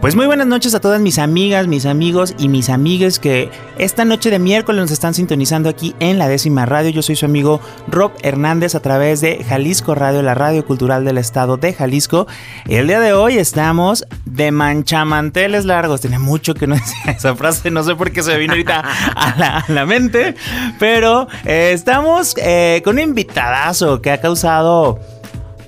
Pues muy buenas noches a todas mis amigas, mis amigos y mis amigues que esta noche de miércoles nos están sintonizando aquí en la décima radio. Yo soy su amigo Rob Hernández a través de Jalisco Radio, la radio cultural del estado de Jalisco. El día de hoy estamos de manchamanteles largos. Tiene mucho que no decía esa frase, no sé por qué se me vino ahorita a la, mente, pero eh, estamos eh, con un invitadazo que ha causado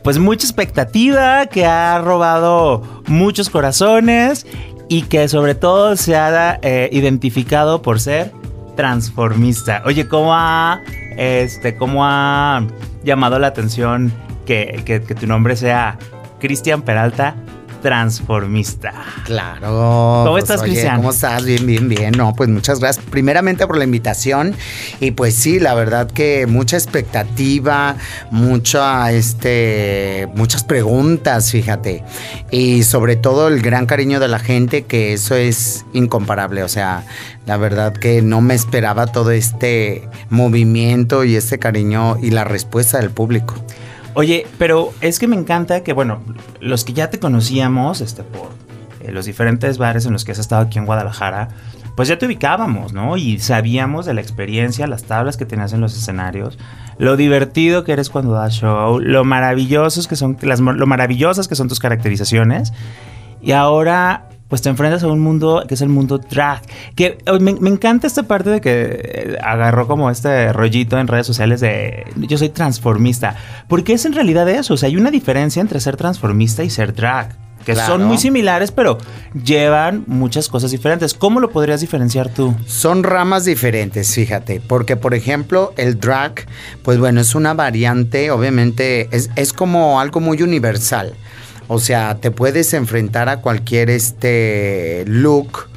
pues mucha expectativa, que ha robado muchos corazones y que sobre todo se ha eh, identificado por ser transformista. Oye, ¿cómo ha, este, cómo ha llamado la atención que, que tu nombre sea Cristian Peralta transformista. Claro. ¿Cómo estás, Cristian? ¿Cómo estás? Bien, bien, bien. No, pues muchas gracias. Primeramente por la invitación. Y pues sí, la verdad que mucha expectativa, mucha, este, muchas preguntas, fíjate. Y sobre todo el gran cariño de la gente, que eso es incomparable. O sea, la verdad que no me esperaba todo este movimiento y este cariño y la respuesta del público. Oye, pero es que me encanta que, bueno, los que ya te conocíamos, este, por eh, los diferentes bares en los que has estado aquí en Guadalajara, pues ya te ubicábamos, ¿no? Y sabíamos de la experiencia, las tablas que tenías en los escenarios, lo divertido que eres cuando das show, lo maravillosos que son, las, lo maravillosas que son tus caracterizaciones. Y ahora pues te enfrentas a un mundo que es el mundo drag. Que oh, me, encanta esta parte de que eh, agarró como este rollito en redes sociales de yo soy transformista. Porque es en realidad eso. O sea, hay una diferencia entre ser transformista y ser drag. Que son muy similares, pero llevan muchas cosas diferentes. ¿Cómo lo podrías diferenciar tú? Son ramas diferentes, fíjate. Porque, por ejemplo, el drag, pues bueno, es una variante, obviamente, es, es como algo muy universal. O sea, te puedes enfrentar a cualquier este look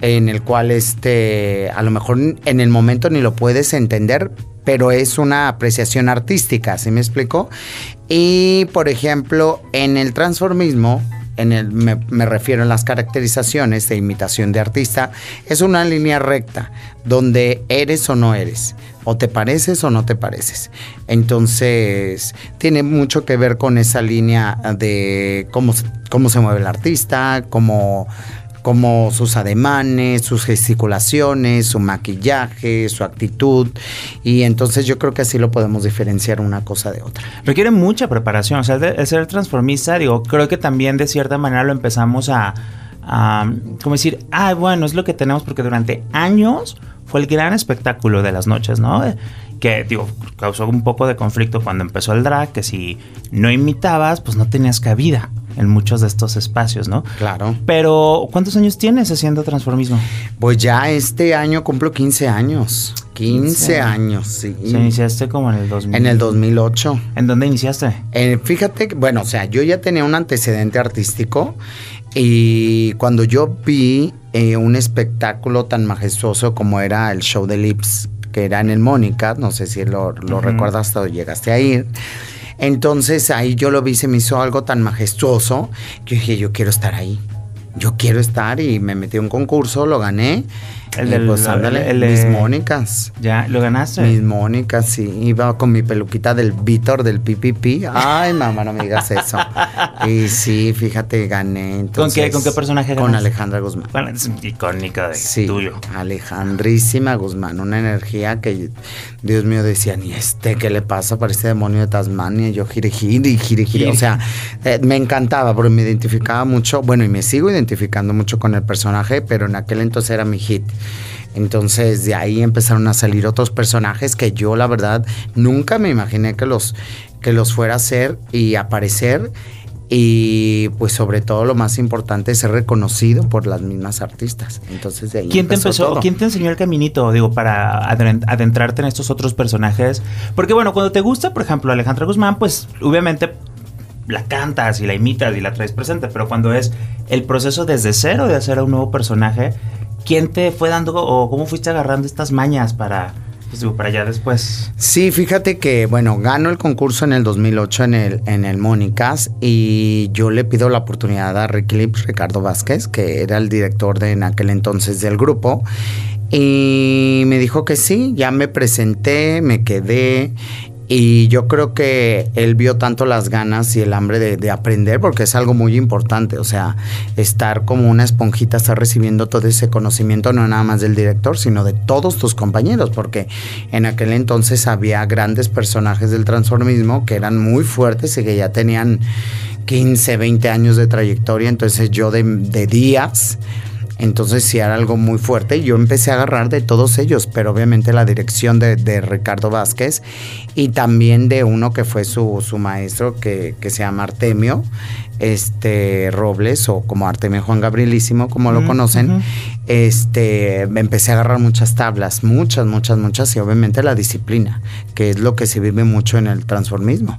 en el cual este a lo mejor en el momento ni lo puedes entender, pero es una apreciación artística, ¿sí me explico? Y por ejemplo, en el transformismo en el, me, me, refiero a las caracterizaciones de imitación de artista, es una línea recta donde eres o no eres o te pareces o no te pareces. Entonces, tiene mucho que ver con esa línea de cómo, cómo se mueve el artista, cómo, cómo sus ademanes, sus gesticulaciones, su maquillaje, su actitud. Y entonces yo creo que así lo podemos diferenciar una cosa de otra. Requiere mucha preparación. O sea, el ser transformista, digo, creo que también de cierta manera lo empezamos a, a como decir, ah, bueno, es lo que tenemos porque durante años fue el gran espectáculo de las noches, ¿no? Que, digo, causó un poco de conflicto cuando empezó el drag, que si no imitabas, pues no tenías cabida en muchos de estos espacios, ¿no? Claro. Pero, ¿cuántos años tienes haciendo transformismo? Pues ya este año cumplo 15 años. 15, años, sí. ¿Se iniciaste como en el 2000? En el 2008. ¿En dónde iniciaste? Eh, fíjate, bueno, o sea, yo ya tenía un antecedente artístico y cuando yo vi eh, un espectáculo tan majestuoso como era el show de Lips, que era en el Mónica, no sé si lo, recuerdas o llegaste a ir. Entonces ahí yo lo vi, se me hizo algo tan majestuoso que dije, yo quiero estar ahí. Yo quiero estar y me metí a un concurso, lo gané el de pues, mis Mónicas. ¿Ya? ¿Lo ganaste? Mis Mónicas, sí. Iba con mi peluquita del Víctor del PPP. Ay, mamá, no me digas eso. y sí, fíjate, gané. ¿Con qué, ¿Con qué personaje ganaste? Con Alejandra Guzmán. Bueno, es icónica de sí, tuyo. Alejandrísima Guzmán. Una energía que, Dios mío, decía, ni este, ¿qué le pasa? Parece demonio de Tasmania. Yo gire, gire, gire, gire. O sea, eh, me encantaba porque me identificaba mucho. Bueno, y me sigo identificando mucho con el personaje, pero en aquel entonces era mi hit. Entonces de ahí empezaron a salir otros personajes que yo la verdad nunca me imaginé que los, que los fuera a hacer y aparecer. Y pues sobre todo lo más importante es ser reconocido por las mismas artistas. Entonces de ahí ¿Quién te empezó? ¿Quién te enseñó el caminito? Digo, para adentrarte en estos otros personajes. Porque bueno, cuando te gusta, por ejemplo, Alejandra Guzmán, pues obviamente la cantas y la imitas y la traes presente, pero cuando es el proceso desde cero de hacer a un nuevo personaje, ¿quién te fue dando o cómo fuiste agarrando estas mañas para pues para allá después. Sí, fíjate que, bueno, gano el concurso en el 2008 en el, en el Mónicas y yo le pido la oportunidad a Ricky Ricardo Vázquez, que era el director de en aquel entonces del grupo, y me dijo que sí, ya me presenté, me quedé y yo creo que él vio tanto las ganas y el hambre de, aprender, porque es algo muy importante. O sea, estar como una esponjita, estar recibiendo todo ese conocimiento, no nada más del director, sino de todos tus compañeros, porque en aquel entonces había grandes personajes del transformismo que eran muy fuertes y que ya tenían 15, 20 años de trayectoria. Entonces yo de, de días entonces sí era algo muy fuerte. Yo empecé a agarrar de todos ellos, pero obviamente la dirección de, Ricardo Vázquez y también de uno que fue su, maestro que, se llama Artemio este Robles o como Artemio Juan Gabrielísimo, como lo conocen, este empecé a agarrar muchas tablas, muchas, muchas, muchas, y obviamente la disciplina, que es lo que se vive mucho en el transformismo.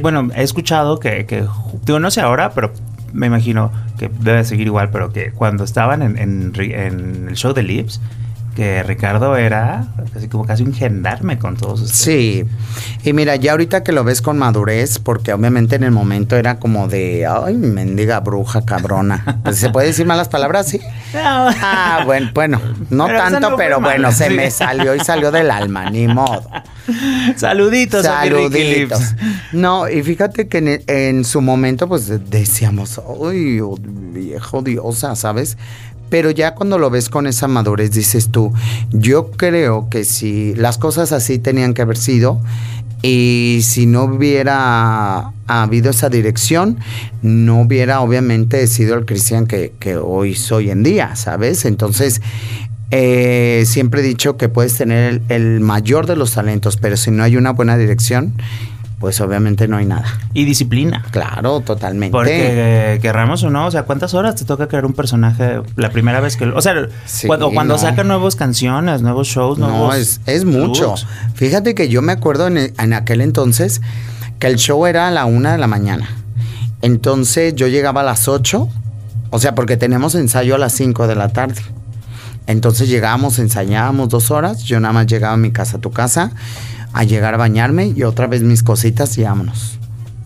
Bueno, he escuchado que, que digo, no sé ahora, pero me imagino que debe seguir igual, pero que cuando estaban en, el show de Lips, que Ricardo era así como casi un gendarme con todos ustedes. Sí, y mira, ya ahorita que lo ves con madurez, porque obviamente en el momento era como de, ay, mendiga bruja cabrona. Pues, ¿Se puede decir malas palabras? Sí. Ah, bueno, bueno, no tanto, pero bueno, se me salió y salió del alma, ni modo. Saluditos, saluditos. No, y fíjate que en, su momento, pues decíamos, ay, oh, viejo diosa, ¿sabes? Pero ya cuando lo ves con esa madurez, dices tú, yo creo que si las cosas así tenían que haber sido, y si no hubiera habido esa dirección, no hubiera obviamente sido el cristian que, hoy soy en día, ¿sabes? Entonces, eh, siempre he dicho que puedes tener el, mayor de los talentos, pero si no hay una buena dirección, pues obviamente no hay nada. Y disciplina. Claro, totalmente. Porque querramos o no, o sea, ¿cuántas horas te toca crear un personaje la primera vez que... O sea, cuando, cuando sacan nuevas canciones, nuevos shows, nuevos... No, es, es mucho. Fíjate que yo me acuerdo en, en aquel entonces que el show era a la una de la mañana. Entonces yo llegaba a las ocho, o sea, porque tenemos ensayo a las cinco de la tarde. Entonces llegábamos, ensayábamos dos horas, yo nada más llegaba a mi casa, a tu casa, a llegar a bañarme y otra vez mis cositas y vámonos.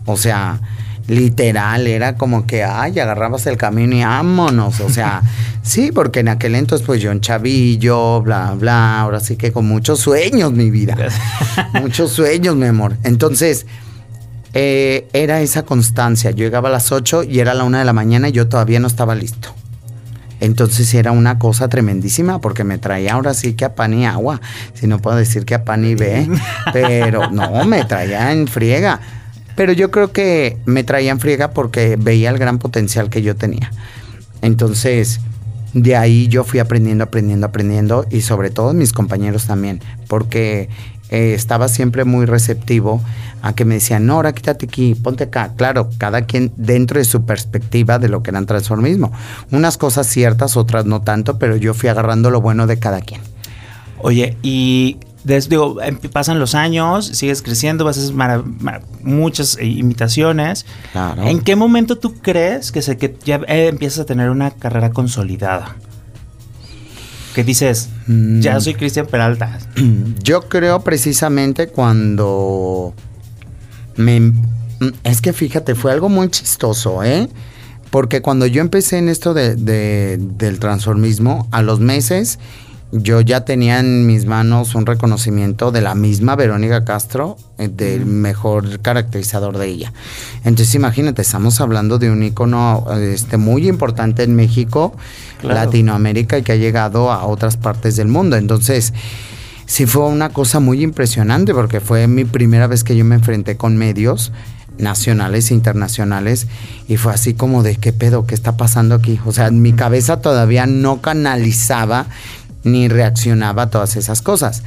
O sea, literal, era como que, ay, agarrabas el camino y vámonos. O sea, sí, porque en aquel entonces, pues yo en chavillo, bla, bla, ahora sí que con muchos sueños, mi vida. muchos sueños, mi amor. Entonces, eh, era esa constancia. Yo llegaba a las 8 y era la 1 de la mañana y yo todavía no estaba listo. Entonces era una cosa tremendísima porque me traía ahora sí que a pan y agua, si no puedo decir que a pan y ve, pero no, me traía en friega. Pero yo creo que me traía en friega porque veía el gran potencial que yo tenía. Entonces, de ahí yo fui aprendiendo, aprendiendo, aprendiendo y sobre todo mis compañeros también, porque eh, estaba siempre muy receptivo a que me decían, no, ahora quítate aquí, ponte acá. Claro, cada quien dentro de su perspectiva de lo que era el transformismo. Unas cosas ciertas, otras no tanto, pero yo fui agarrando lo bueno de cada quien. Oye, y digo, em, pasan los años, sigues creciendo, vas a hacer muchas imitaciones. Claro. ¿En qué momento tú crees que, se, que ya eh, empiezas a tener una carrera consolidada? Que dices, ya mm. soy Cristian Peralta? Yo creo precisamente cuando me... Mm, es que fíjate, fue algo muy chistoso, ¿eh? Porque cuando yo empecé en esto de, del transformismo, a los meses yo ya tenía en mis manos un reconocimiento de la misma Verónica Castro, eh, del mejor caracterizador de ella. Entonces imagínate, estamos hablando de un icono este, muy importante en México, Latinoamérica y que ha llegado a otras partes del mundo. Entonces, sí fue una cosa muy impresionante porque fue mi primera vez que yo me enfrenté con medios nacionales e internacionales y fue así como de qué pedo, qué está pasando aquí. O sea, mi cabeza todavía no canalizaba ni reaccionaba a todas esas cosas.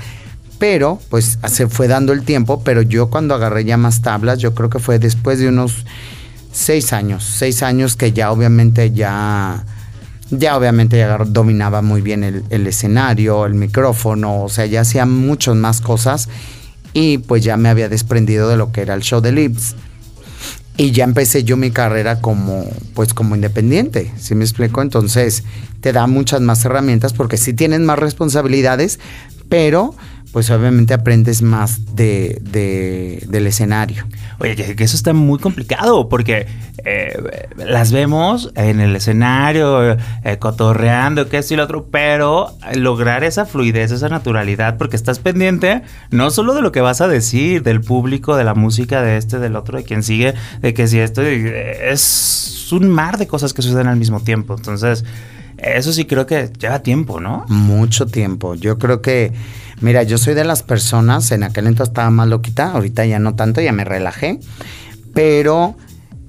Pero, pues se fue dando el tiempo, pero yo cuando agarré ya más tablas, yo creo que fue después de unos seis años, seis años que ya obviamente ya, ya obviamente ya dominaba muy bien el, el escenario, el micrófono, o sea, ya hacía muchas más cosas y pues ya me había desprendido de lo que era el show de Lips y ya empecé yo mi carrera como pues como independiente, ¿sí me explico? Entonces te da muchas más herramientas porque sí tienes más responsabilidades, pero pues obviamente aprendes más de, de, del escenario. Oye, que, eso está muy complicado porque eh, las vemos en el escenario, eh, cotorreando, que esto y lo otro, pero lograr esa fluidez, esa naturalidad, porque estás pendiente no solo de lo que vas a decir, del público, de la música, de este, del otro, de quien sigue, de que si esto es un mar de cosas que suceden al mismo tiempo. Entonces, eso sí creo que lleva tiempo, ¿no? Mucho tiempo. Yo creo que Mira, yo soy de las personas, en aquel entonces estaba más loquita, ahorita ya no tanto, ya me relajé, pero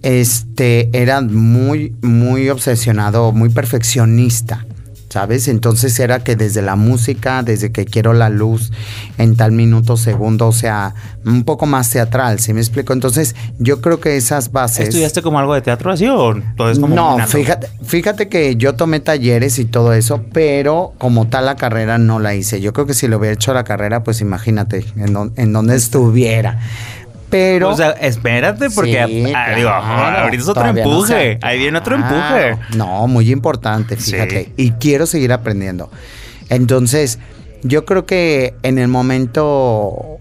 este era muy, muy obsesionado, muy perfeccionista. ¿Sabes? Entonces era que desde la música, desde que quiero la luz en tal minuto, segundo, o sea, un poco más teatral, ¿sí me explico? Entonces yo creo que esas bases... ¿Estudiaste como algo de teatro así o todo es como... No, fíjate, fíjate que yo tomé talleres y todo eso, pero como tal la carrera no la hice. Yo creo que si lo hubiera hecho la carrera, pues imagínate en, en donde estuviera. Pero. O sea, espérate, porque ah, digo, ahorita es otro empuje. Ahí viene otro empuje. No, muy importante, fíjate. Y quiero seguir aprendiendo. Entonces, yo creo que en el momento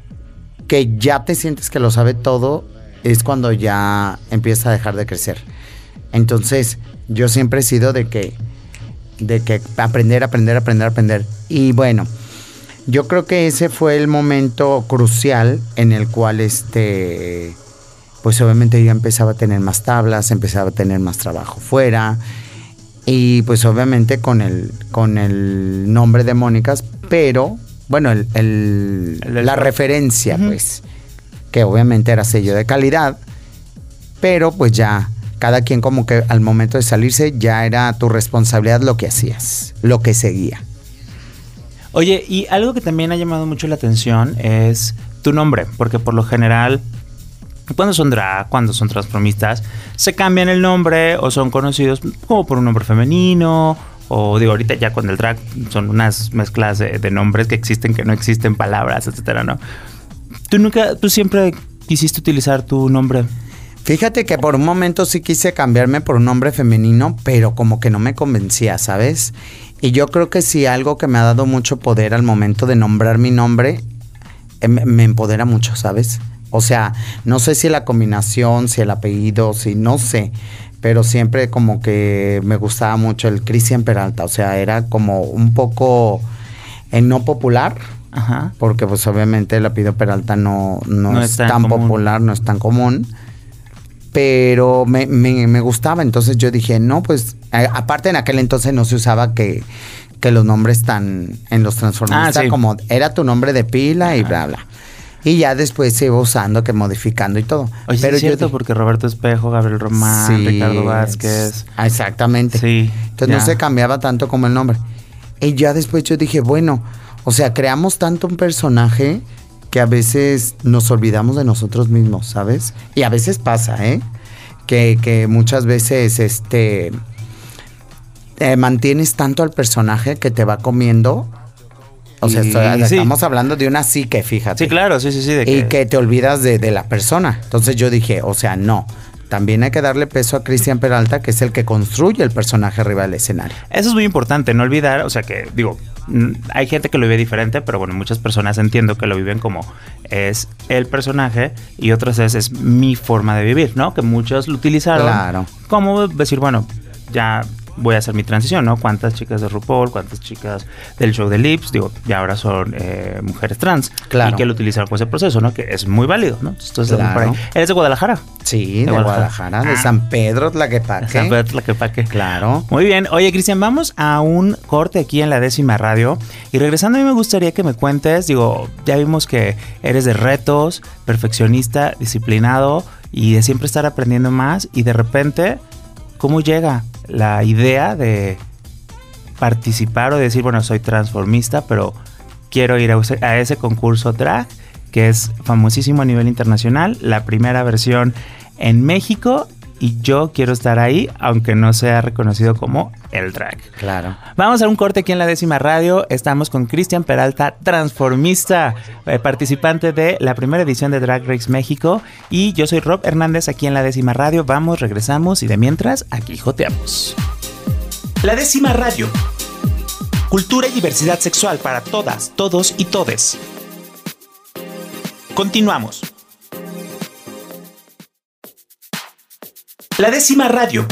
que ya te sientes que lo sabe todo, es cuando ya empieza a dejar de crecer. Entonces, yo siempre he sido de que, de que aprender, aprender, aprender, aprender. Y bueno, yo creo que ese fue el momento crucial en el cual este pues obviamente ya empezaba a tener más tablas, empezaba a tener más trabajo fuera y pues obviamente con el con el nombre de Mónicas, pero bueno, el, la referencia pues que obviamente era sello de calidad, pero pues ya cada quien como que al momento de salirse ya era tu responsabilidad lo que hacías, lo que seguía. Oye, y algo que también ha llamado mucho la atención es tu nombre, porque por lo general, cuando son drag, cuando son transformistas, se cambian el nombre o son conocidos como por un nombre femenino, o digo, ahorita ya con el drag son unas mezclas de, nombres que existen, que no existen, palabras, etcétera, ¿no? Tú nunca, tú siempre quisiste utilizar tu nombre. Fíjate que por un momento sí quise cambiarme por un nombre femenino, pero como que no me convencía, ¿sabes? Y yo creo que si algo que me ha dado mucho poder al momento de nombrar mi nombre, eh, me empodera mucho, ¿sabes? O sea, no sé si la combinación, si el apellido, si no sé, pero siempre como que me gustaba mucho el Cristian Peralta, o sea, era como un poco en no popular, Ajá. porque pues obviamente el apellido Peralta no, no, es, tan, popular, no es tan común pero me, me, gustaba. Entonces yo dije, no, pues, aparte en aquel entonces no se usaba que, que los nombres tan en los transformistas ah, como era tu nombre de pila y bla, bla. Y ya después se iba usando, que modificando y todo. Pero es cierto, porque Roberto Espejo, Gabriel Román, Ricardo Vázquez. Exactamente. Sí. Entonces no se cambiaba tanto como el nombre. Y ya después yo dije, bueno, o sea, creamos tanto un personaje que a veces nos olvidamos de nosotros mismos, ¿sabes? Y a veces pasa, ¿eh? Que, muchas veces este mantienes tanto al personaje que te va comiendo. O sea, estamos hablando de una psique, fíjate. Sí, claro, sí, sí, sí. Y que te olvidas de, de la persona. Entonces yo dije, o sea, no también hay que darle peso a Cristian Peralta, que es el que construye el personaje arriba del escenario. Eso es muy importante, no olvidar, o sea que, digo, hay gente que lo vive diferente, pero bueno, muchas personas entiendo que lo viven como es el personaje y otras es, es mi forma de vivir, ¿no? Que muchos lo utilizaron claro. como decir, bueno, ya voy a hacer mi transición, ¿no? ¿Cuántas chicas de RuPaul, cuántas chicas del show de Lips, digo, ya ahora son eh, mujeres trans? Claro. Y que lo utilizaron por ese proceso, ¿no? Que es muy válido, ¿no? Entonces, claro. ¿Eres de Guadalajara? Sí, de, Guadalajara, de ah. San Pedro Tlaquepaque. San Pedro Tlaquepaque. Claro. Muy bien. Oye, Cristian, vamos a un corte aquí en la décima radio. Y regresando, a mí me gustaría que me cuentes, digo, ya vimos que eres de retos, perfeccionista, disciplinado y de siempre estar aprendiendo más y de repente, ¿cómo llega la idea de participar o decir, bueno, soy transformista, pero quiero ir a, ese concurso drag que es famosísimo a nivel internacional, la primera versión en México y yo quiero estar ahí, aunque no sea reconocido como el drag. Claro. Vamos a un corte aquí en la décima radio. Estamos con Cristian Peralta, transformista, eh, participante de la primera edición de Drag Race México. Y yo soy Rob Hernández aquí en la décima radio. Vamos, regresamos y de mientras, aquí joteamos. La décima radio. Cultura y diversidad sexual para todas, todos y todes. Continuamos. La décima radio.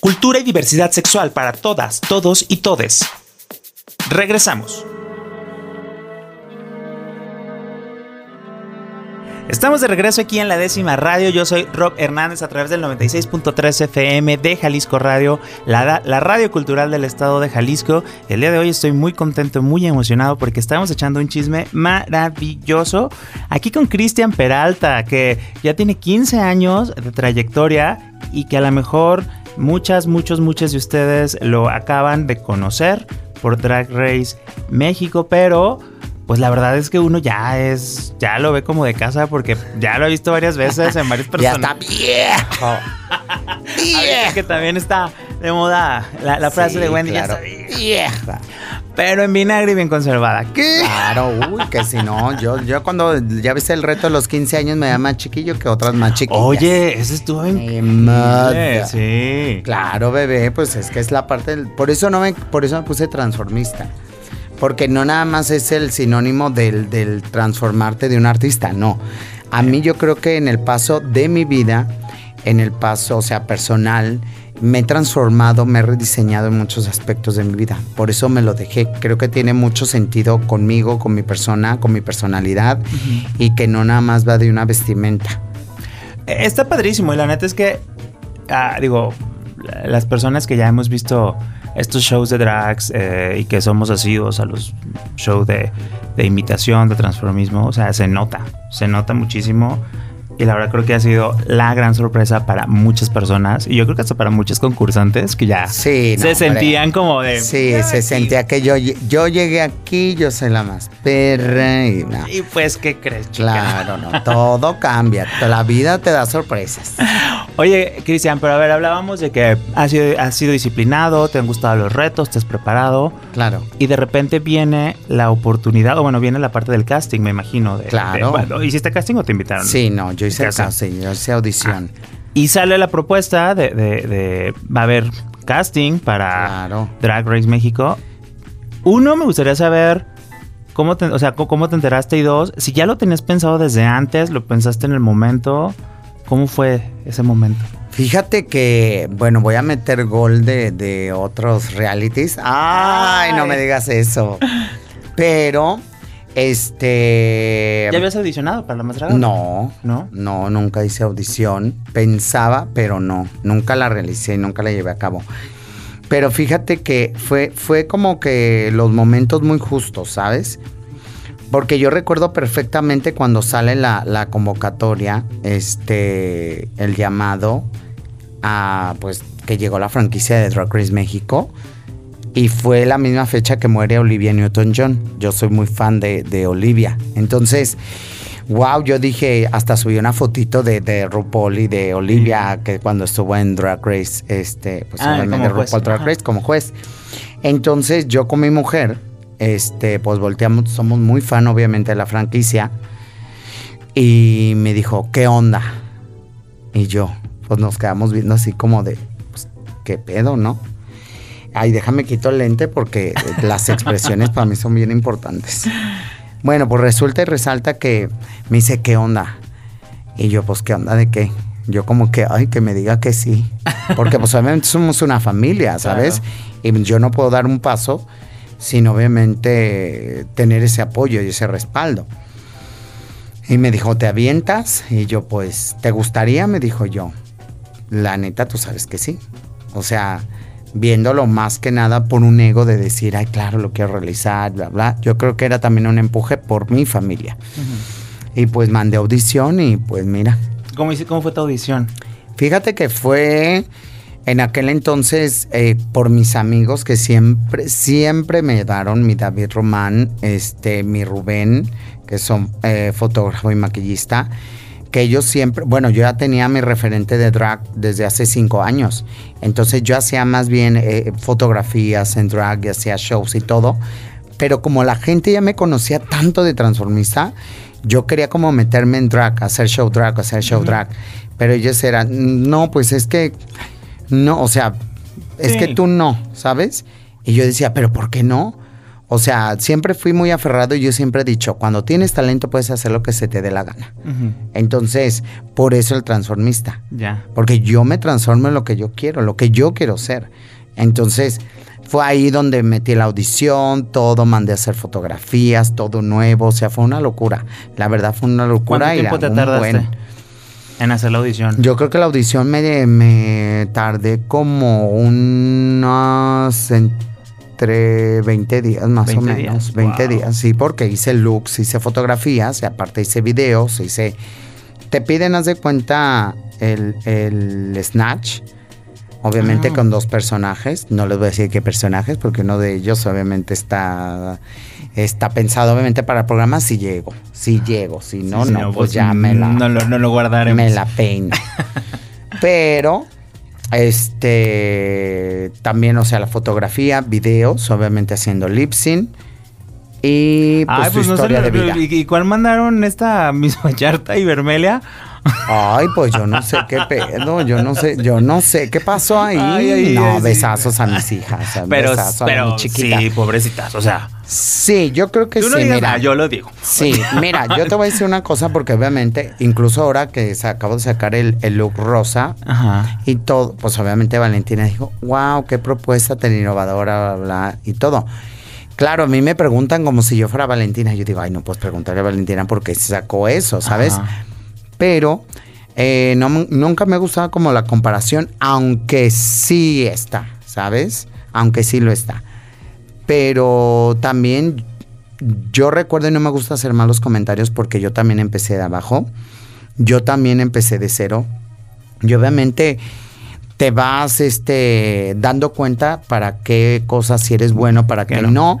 Cultura y diversidad sexual para todas, todos y todes. Regresamos. Estamos de regreso aquí en la décima radio. Yo soy Rob Hernández a través del 96.3 FM de Jalisco Radio, la, la, radio cultural del estado de Jalisco. El día de hoy estoy muy contento, muy emocionado porque estamos echando un chisme maravilloso aquí con Cristian Peralta, que ya tiene 15 años de trayectoria y que a lo mejor muchas, muchos, muchos de ustedes lo acaban de conocer por Drag Race México, pero pues la verdad es que uno ya es, ya lo ve como de casa porque ya lo he visto varias veces en varias personas. ya está viejo. viejo. que también está de moda la, frase de Wendy, ya está vieja. Pero en vinagre y bien conservada. ¿Qué? Claro, uy, que si no, yo, yo cuando ya viste el reto de los 15 años me da más chiquillo que otras más chiquillas. Oye, eso estuvo en Sí. Claro, bebé, pues es que es la parte del, por eso no me, por eso me puse transformista. Porque no nada más es el sinónimo del, del transformarte de un artista, no. A mí yo creo que en el paso de mi vida, en el paso, o sea, personal, me he transformado, me he rediseñado en muchos aspectos de mi vida. Por eso me lo dejé. Creo que tiene mucho sentido conmigo, con mi persona, con mi personalidad y que no nada más va de una vestimenta. Está padrísimo y la neta es que, ah, digo, las personas que ya hemos visto estos shows de drags eh, y que somos asiduos a los shows de, de imitación, de transformismo, o sea, se nota, se nota muchísimo y la verdad creo que ha sido la gran sorpresa para muchas personas y yo creo que hasta para muchos concursantes que ya se sentían como de... Sí, se sentía que yo, yo llegué aquí, yo soy la más perra y no. Y pues, ¿qué crees? Claro, no, todo cambia, la vida te da sorpresas. Oye, Cristian, pero a ver, hablábamos de que has sido, has sido disciplinado, te han gustado los retos, te has preparado. Claro. Y de repente viene la oportunidad, o bueno, viene la parte del casting, me imagino. claro. ¿Hiciste casting o te invitaron? Sí, no, yo hice casting, yo hice audición. y sale la propuesta de, de, va a haber casting para Drag Race México. Uno, me gustaría saber cómo te, o sea, cómo te enteraste y dos, si ya lo tenías pensado desde antes, lo pensaste en el momento. ¿Cómo fue ese momento? Fíjate que, bueno, voy a meter gol de, otros realities. Ay, no me digas eso. Pero, este... ¿Ya habías audicionado para la más No, no, no, nunca hice audición. Pensaba, pero no. Nunca la realicé, nunca la llevé a cabo. Pero fíjate que fue, fue como que los momentos muy justos, ¿sabes? Porque yo recuerdo perfectamente cuando sale la, convocatoria, este, el llamado a, pues, que llegó la franquicia de Drag Race México. Y fue la misma fecha que muere Olivia Newton-John. Yo soy muy fan de, Olivia. Entonces, wow, yo dije, hasta subí una fotito de, de RuPaul y de Olivia, que cuando estuvo en Drag Race, este, pues ah, obviamente RuPaul Drag Race como juez. Entonces, yo con mi mujer, este, pues volteamos, somos muy fan obviamente de la franquicia. Y me dijo, ¿qué onda? Y yo, pues nos quedamos viendo así como de, pues, ¿qué pedo, no? Ay, déjame quito el lente porque las expresiones para mí son bien importantes. Bueno, pues resulta y resalta que me dice, ¿qué onda? Y yo, pues, ¿qué onda de qué? Yo como que, ay, que me diga que sí. Porque pues obviamente somos una familia, ¿sabes? Y yo no puedo dar un paso sin obviamente tener ese apoyo y ese respaldo. Y me dijo, ¿te avientas? Y yo, pues, ¿te gustaría? Me dijo yo. La neta, tú sabes que sí. O sea, viéndolo más que nada por un ego de decir, ay, claro, lo quiero realizar, bla, bla. Yo creo que era también un empuje por mi familia. Y pues mandé audición y pues mira. ¿Cómo, ¿Cómo fue tu audición? Fíjate que fue en aquel entonces, eh, por mis amigos que siempre, siempre me daron, mi David Román, este, mi Rubén, que son eh, fotógrafo y maquillista, que ellos siempre, bueno, yo ya tenía mi referente de drag desde hace cinco años. Entonces yo hacía más bien eh, fotografías en drag y hacía shows y todo. Pero como la gente ya me conocía tanto de transformista, yo quería como meterme en drag, hacer show drag, hacer show drag. Pero ellos eran, no, pues es que no, o sea, es que tú no, ¿sabes? Y yo decía, pero ¿por qué no? O sea, siempre fui muy aferrado y yo siempre he dicho, cuando tienes talento puedes hacer lo que se te dé la gana. Entonces, por eso el transformista. Ya. Porque yo me transformo en lo que yo quiero, lo que yo quiero ser. Entonces, fue ahí donde metí la audición, todo, mandé a hacer fotografías, todo nuevo, o sea, fue una locura. La verdad fue una locura. ¿Cuánto tiempo te tardaste en hacer la audición? Yo creo que la audición me, me tardé como unas entre 20 días más o menos, 20 días, sí, porque hice looks, hice fotografías, y aparte hice videos, hice... Te piden, haz de cuenta, el, el snatch, obviamente Ah. con dos personajes, no les voy a decir qué personajes, porque uno de ellos obviamente está, está pensado obviamente para el programa si llego, si llego, si no, Sí, no, pues, ya me la, No, lo- no lo guardaremos. me la peino. Pero, este, también, o sea, la fotografía, videos, obviamente haciendo lip sync y pues, Ay, su pues no sé, historia de vida. ¿y, y cuál mandaron esta misma Yarta y Vermelia? Ay, pues yo no sé qué pedo, yo no sé, yo no sé qué pasó ahí. Ay, ay, no, ay, sí. besazos a mis hijas, a Pero, besazos a mi chiquita. sí, pobrecitas, o sea, Sí, yo creo que tú sí, no digas mira. nada, yo lo digo. Sí, mira, yo te voy a decir una cosa porque obviamente, incluso ahora que se acabo de sacar el, el look rosa Ajá. y todo, pues obviamente Valentina dijo, wow, qué propuesta tan innovadora, bla, bla, y todo. Claro, a mí me preguntan como si yo fuera Valentina. Yo digo, ay, no puedes preguntarle a Valentina porque sacó eso, ¿sabes? Ajá. Pero eh, no, nunca me ha gustado como la comparación, aunque sí está, ¿sabes? Aunque sí lo está. Pero también yo recuerdo y no me gusta hacer malos comentarios porque yo también empecé de abajo. Yo también empecé de cero. Y obviamente te vas este, dando cuenta para qué cosas si eres bueno, para qué no. no.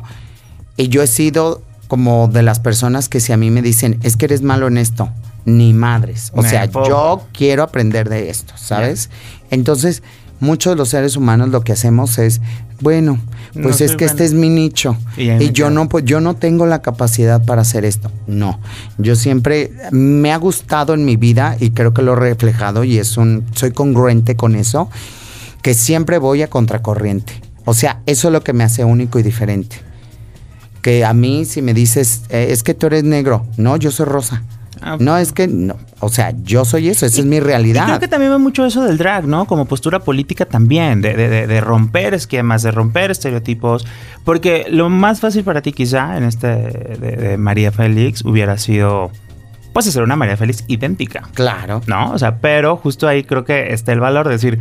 Y yo he sido como de las personas que si a mí me dicen, es que eres malo en esto, ni madres. O Me sea, yo quiero aprender de esto, ¿sabes? Entonces, muchos de los seres humanos lo que hacemos es, bueno, No pues es que este es mi nicho. Y yo no, pues yo no tengo la capacidad para hacer esto. No. Yo siempre me ha gustado en mi vida y creo que lo he reflejado y es un, soy congruente con eso, que siempre voy a contracorriente. O sea, eso es lo que me hace único y diferente. Que a mí, si me dices, eh, es que tú eres negro, no, yo soy rosa. Ah, No, es que, no. O sea, yo soy eso, esa es mi Y creo realidad. que también va mucho eso del drag, ¿no? Como postura política también, de, de- de- de romper esquemas, de romper estereotipos. Porque lo más fácil para ti quizá en este de, de María Félix hubiera sido, pues, hacer una María Félix idéntica, Claro. ¿no? O sea, pero justo ahí creo que está el valor de decir,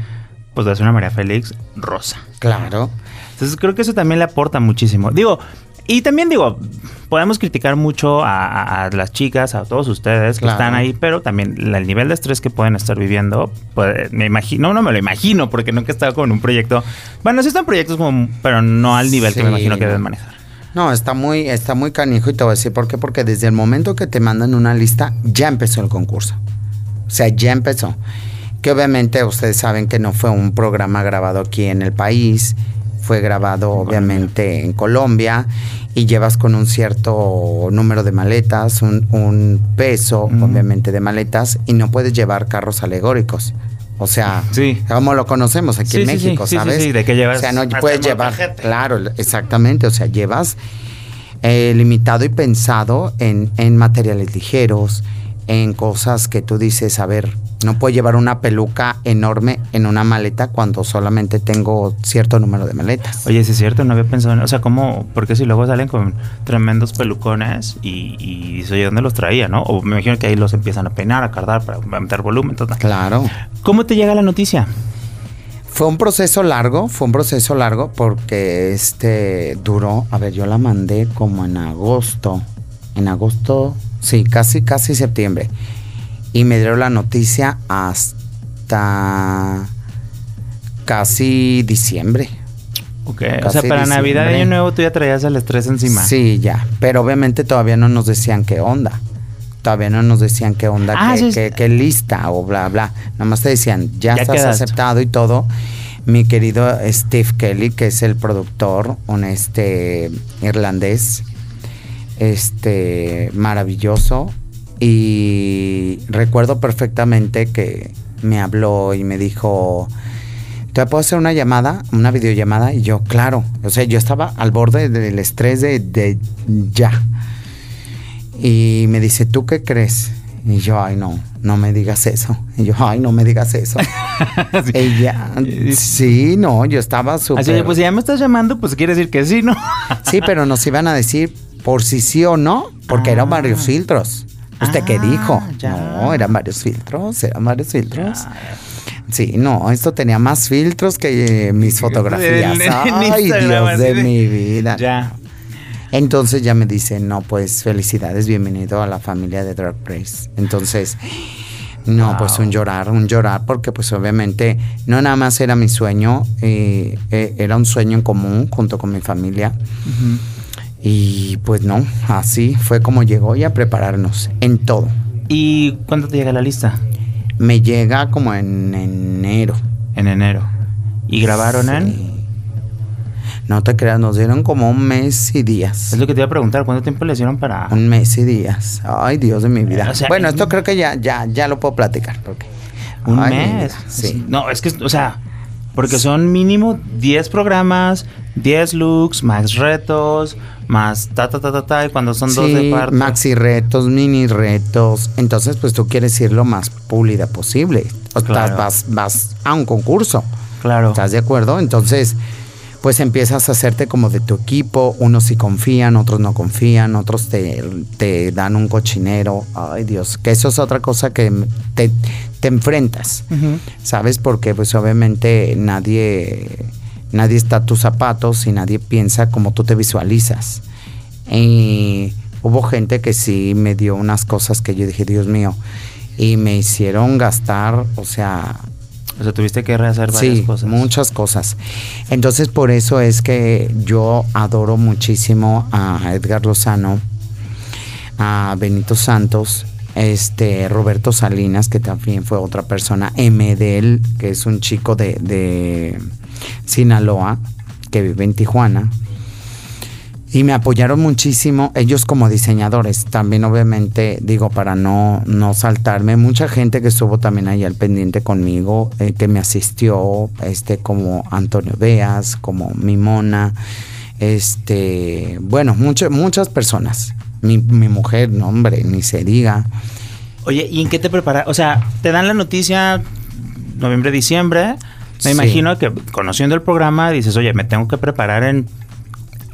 pues, voy a hacer una María Félix rosa. Claro. Entonces creo que eso también le aporta muchísimo. Digo, y también digo, podemos criticar mucho a, a- a las chicas, a todos ustedes que Claro. están ahí, pero también el nivel de estrés que pueden estar viviendo, pues me imagino, no me lo imagino, porque nunca he estado con un proyecto. Bueno, sí están proyectos como, pero no al nivel que me imagino que no. deben manejar. No, está muy, está muy canijo y te voy a decir por qué. Porque desde el momento que te mandan una lista, ya empezó el concurso. O sea, ya empezó. Que obviamente ustedes saben que no fue un programa grabado aquí en el país, fue grabado obviamente en Colombia y llevas con un cierto número de maletas, un, un peso Mm. obviamente de maletas y no puedes llevar carros alegóricos. O sea, Sí. como lo conocemos aquí Sí, en México, sí, ¿sabes? sí, de que llevas o sea, no puedes llevar, claro, exactamente, o sea, llevas eh, limitado y pensado en, en materiales ligeros, en cosas que tú dices, a ver, no puedo llevar una peluca enorme en una maleta cuando solamente tengo cierto número de maletas. Oye, sí es cierto, no había pensado en... O sea, ¿cómo? Porque si luego salen con tremendos pelucones y, y oye, ¿dónde los traía, no? O me imagino que ahí los empiezan a peinar, a cardar para meter volumen, total. Claro. ¿Cómo te llega la noticia? Fue un proceso largo, fue un proceso largo porque este duró, a ver, yo la mandé como en agosto, en agosto, sí, casi, casi septiembre. Y me dieron la noticia hasta casi diciembre. Ok, o sea, para Navidad y. Año Nuevo tú ya traías el estrés encima. Sí, ya, pero obviamente todavía no nos decían qué onda. Todavía no nos decían qué onda, Ah, qué, sí, qué- sí. qué lista o bla, bla. Nada más te decían, ya, Ya estás quedaste. aceptado y todo. Mi querido Steve Kelly, que es el productor, un este irlandés, este maravilloso. Y recuerdo perfectamente que me habló y me dijo, ¿te puedo hacer una llamada, una videollamada? Y yo, claro. O sea, yo estaba al borde del estrés de, de ya. Y me dice, ¿tú qué crees? Y yo, ay, no, no me digas eso. Y yo, ay, no me digas eso. sí. Ella, sí, no, yo estaba súper. Así, pues si ya me estás llamando, pues quiere decir que sí, ¿no? sí, pero nos iban a decir por si sí o no, porque eran varios filtros. ¿Usted qué dijo? ya. No, eran varios filtros, eran varios filtros. Sí, no, esto tenía más filtros que eh, mis fotografías. Ay, Dios de mi vida. Ya. Entonces ya me dicen, no, pues felicidades, bienvenido a la familia de Drag Race. Entonces, no, Wow. pues un llorar, un llorar, porque pues obviamente no nada más era mi sueño, eh, eh, era un sueño en común junto con mi familia. Y pues no, así fue como llegó y a prepararnos en todo. ¿Y cuándo te llega la lista? Me llega como en enero. En enero. ¿Y grabaron en? No te creas, nos dieron como un mes y días. Es lo que te iba a preguntar, ¿cuánto tiempo le hicieron para...? Un mes y días. Ay, Dios de mi vida. O sea, bueno, en- esto creo que ya, ya, ya lo puedo platicar. Porque, ¿Un Ay, mes? Sí. No, es que, o sea, porque son mínimo 10 programas, 10 looks, más retos, más ta, ta, ta, ta, ta, y cuando son dos de Sí, parte. maxi retos, mini retos. Entonces, pues tú quieres ir lo más pulida posible. O sea, Claro. vas, vas a un concurso. Claro. ¿Estás de acuerdo? Entonces, pues empiezas a hacerte como de tu equipo. Unos sí confían, otros no confían, otros te, te dan un cochinero. Ay, Dios, que eso es otra cosa que te, te enfrentas. ¿Sabes? Porque pues obviamente nadie, nadie está a tus zapatos y nadie piensa como tú te visualizas. Y hubo gente que sí me dio unas cosas que yo dije, Dios mío, y me hicieron gastar, o sea, O sea, tuviste que rehacer varias sí, cosas. muchas cosas. Entonces por eso es que yo adoro muchísimo a Edgar Lozano, a Benito Santos, este Roberto Salinas, que también fue otra persona, Emedel, que es un chico de, de Sinaloa, que vive en Tijuana. Y me apoyaron muchísimo, ellos como diseñadores, también obviamente, digo, para no, no saltarme, mucha gente que estuvo también ahí al pendiente conmigo, eh, que me asistió, este, como Antonio Beas, como Mimona, este, bueno, muchas personas. Mi, mi mujer, no hombre, ni se diga. Oye, ¿y en qué te preparas? O sea, te dan la noticia noviembre, diciembre. Me Sí. imagino que conociendo el programa dices, oye, me tengo que preparar en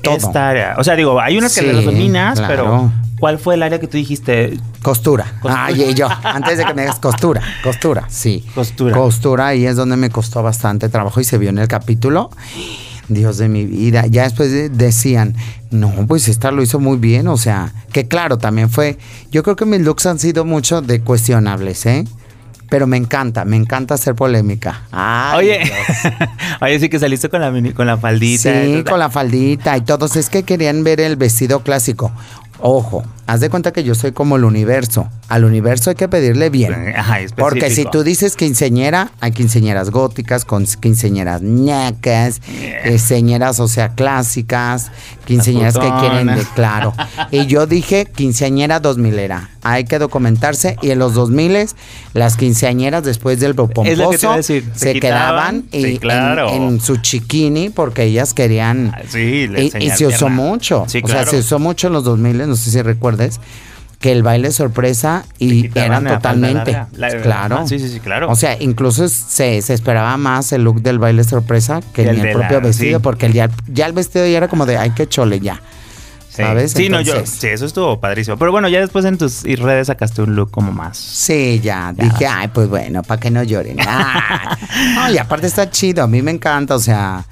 Todo. esta área. O sea, digo, hay unas que Sí, las dominas, claro. pero ¿cuál fue el área que tú dijiste? Costura. Costura. Ay, y yo, antes de que me digas costura, costura, sí. Costura. Costura, ahí es donde me costó bastante trabajo y se vio en el capítulo. Dios de mi vida. Ya después de- decían, no, pues esta lo hizo muy bien. O sea, que claro, también fue. Yo creo que mis looks han sido mucho de cuestionables, ¿eh? Pero me encanta, me encanta hacer polémica. Ay, oye, oye, sí que saliste con la, mini- con la faldita. Sí, con la faldita y todos. Es que querían ver el vestido clásico. Ojo, haz de cuenta que yo soy como el universo. Al universo hay que pedirle bien. Ajá, Porque si tú dices quinceñera, hay quinceñeras góticas, con quinceñeras ñacas, quinceñeras, o sea, clásicas, quinceñeras que quieren de claro. Y yo dije quinceañera dos milera. Hay que documentarse y en los dos miles las quinceañeras después del pomposo que decir, se se quitaban, quedaban sí, y claro. en, en su chiquini porque ellas querían Ah, Sí, y, y se usó mucho. Sí, O sea, se usó mucho en los 2000, no sé si recuerdes, que el baile sorpresa y eran totalmente. larga. La- claro. ah, sí, sí, sí, claro. O sea, incluso se, se esperaba más el look del baile sorpresa que el el propio la- vestido, sí. porque el ya, ya el vestido ya era como de, ay, qué chole ya. Sí. ¿Sabes? Sí, no, yo, sí, eso estuvo padrísimo. Pero bueno, ya después en tus redes sacaste un look como más. Sí, ya, dije, ay, pues bueno, para que no lloren. Ah. No, y aparte está chido, a mí me encanta, o sea,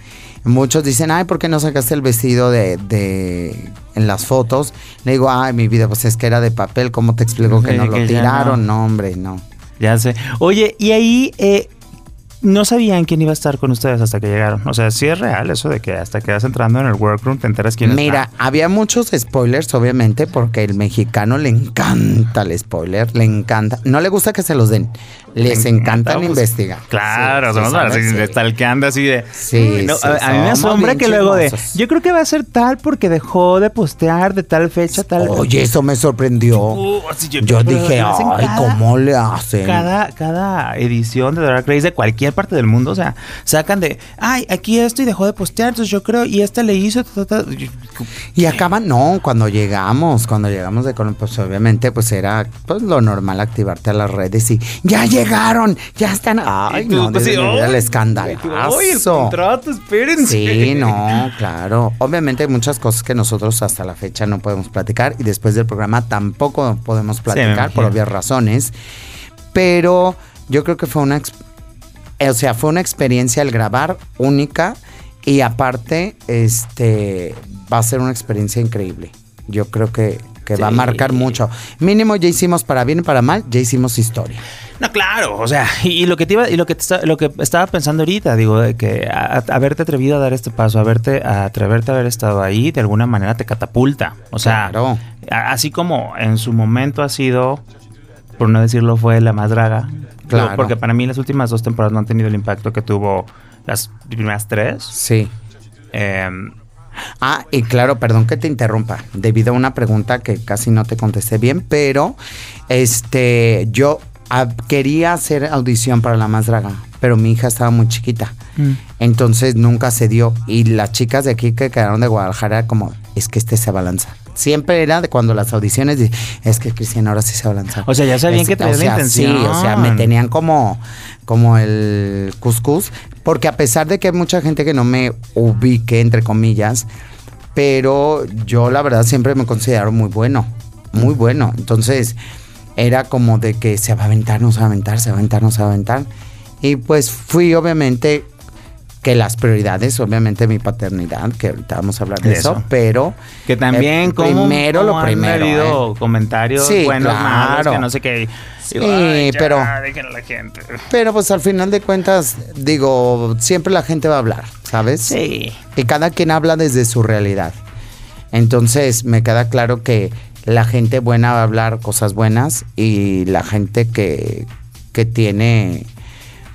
muchos dicen, ay, ¿por qué no sacaste el vestido de, de en las fotos? Le digo, ay, mi vida, pues es que era de papel, ¿cómo te explico que no lo que tiraron? no. No. hombre, no. Ya sé. Oye, y ahí eh, no sabían quién iba a estar con ustedes hasta que llegaron. O sea, sí es real eso de que hasta que vas entrando en el workroom te enteras quién Mira, está. había muchos spoilers, obviamente, porque el mexicano le encanta el spoiler, le encanta. No le gusta que se los den, les encanta pues, investigar. Claro, Sí, somos de Sí. stalkeando así de. Sí, No, sí, a, a mí me asombra que luego de. Yo creo que va a ser tal porque dejó de postear de tal fecha, tal. Oye, eso me sorprendió. Uh, Yo dije, ay, cada- ¿cómo le hacen? Cada, cada edición de Drag Race de cualquier cualquier parte del mundo, o sea, sacan de, ay, aquí esto y dejó de postear, entonces yo creo, y esta le hizo, y acaban, no, cuando llegamos, cuando llegamos de Colombia, pues obviamente, pues era pues lo normal activarte a las redes y ya llegaron, ya están, ay, no, pues, el escándalo. Ay, el contrato, espérense. Sí, no, claro. Obviamente hay muchas cosas que nosotros hasta la fecha no podemos platicar y después del programa tampoco podemos platicar por obvias razones, pero yo creo que fue una, o sea, fue una experiencia al grabar única y aparte, este, va a ser una experiencia increíble. Yo creo que, va a marcar mucho. Mínimo ya hicimos para bien y para mal, ya hicimos historia. No, claro, o sea, y, lo que te iba, y lo que lo que estaba pensando ahorita, digo, de que haberte atrevido a dar este paso, haberte, a atreverte a haber estado ahí, de alguna manera te catapulta. O sea, así como en su momento ha sido, por no decirlo, fue la más draga. Claro. porque para mí las últimas dos temporadas no han tenido el impacto que tuvo las primeras tres. Sí. Em, ah, y claro, perdón que te interrumpa, debido a una pregunta que casi no te contesté bien, pero este, yo quería hacer audición para La Más Draga, pero mi hija estaba muy chiquita. Mm. Entonces nunca se dio. Y las chicas de aquí que quedaron de Guadalajara, como, es que este se balanza. Siempre era de cuando las audiciones, es que Cristian ahora sí se va a lanzar. O sea, ya sabían que te la intención. Sí, o sea, me tenían como, como el cuscús, porque a pesar de que hay mucha gente que no me ubique, entre comillas, pero yo la verdad siempre me considero muy bueno, muy bueno. Entonces, era como de que se va a aventar, no se va a aventar, se va a aventar, no se va a aventar. Y pues fui obviamente que las prioridades, obviamente mi paternidad, que ahorita vamos a hablar de, eso, pero que también como primero lo primero, ¿eh? comentarios buenos, malos, que no sé qué. Sí, pero Pero pues al final de cuentas digo, siempre la gente va a hablar, ¿sabes? Sí. Y cada quien habla desde su realidad. Entonces, me queda claro que la gente buena va a hablar cosas buenas y la gente que, que tiene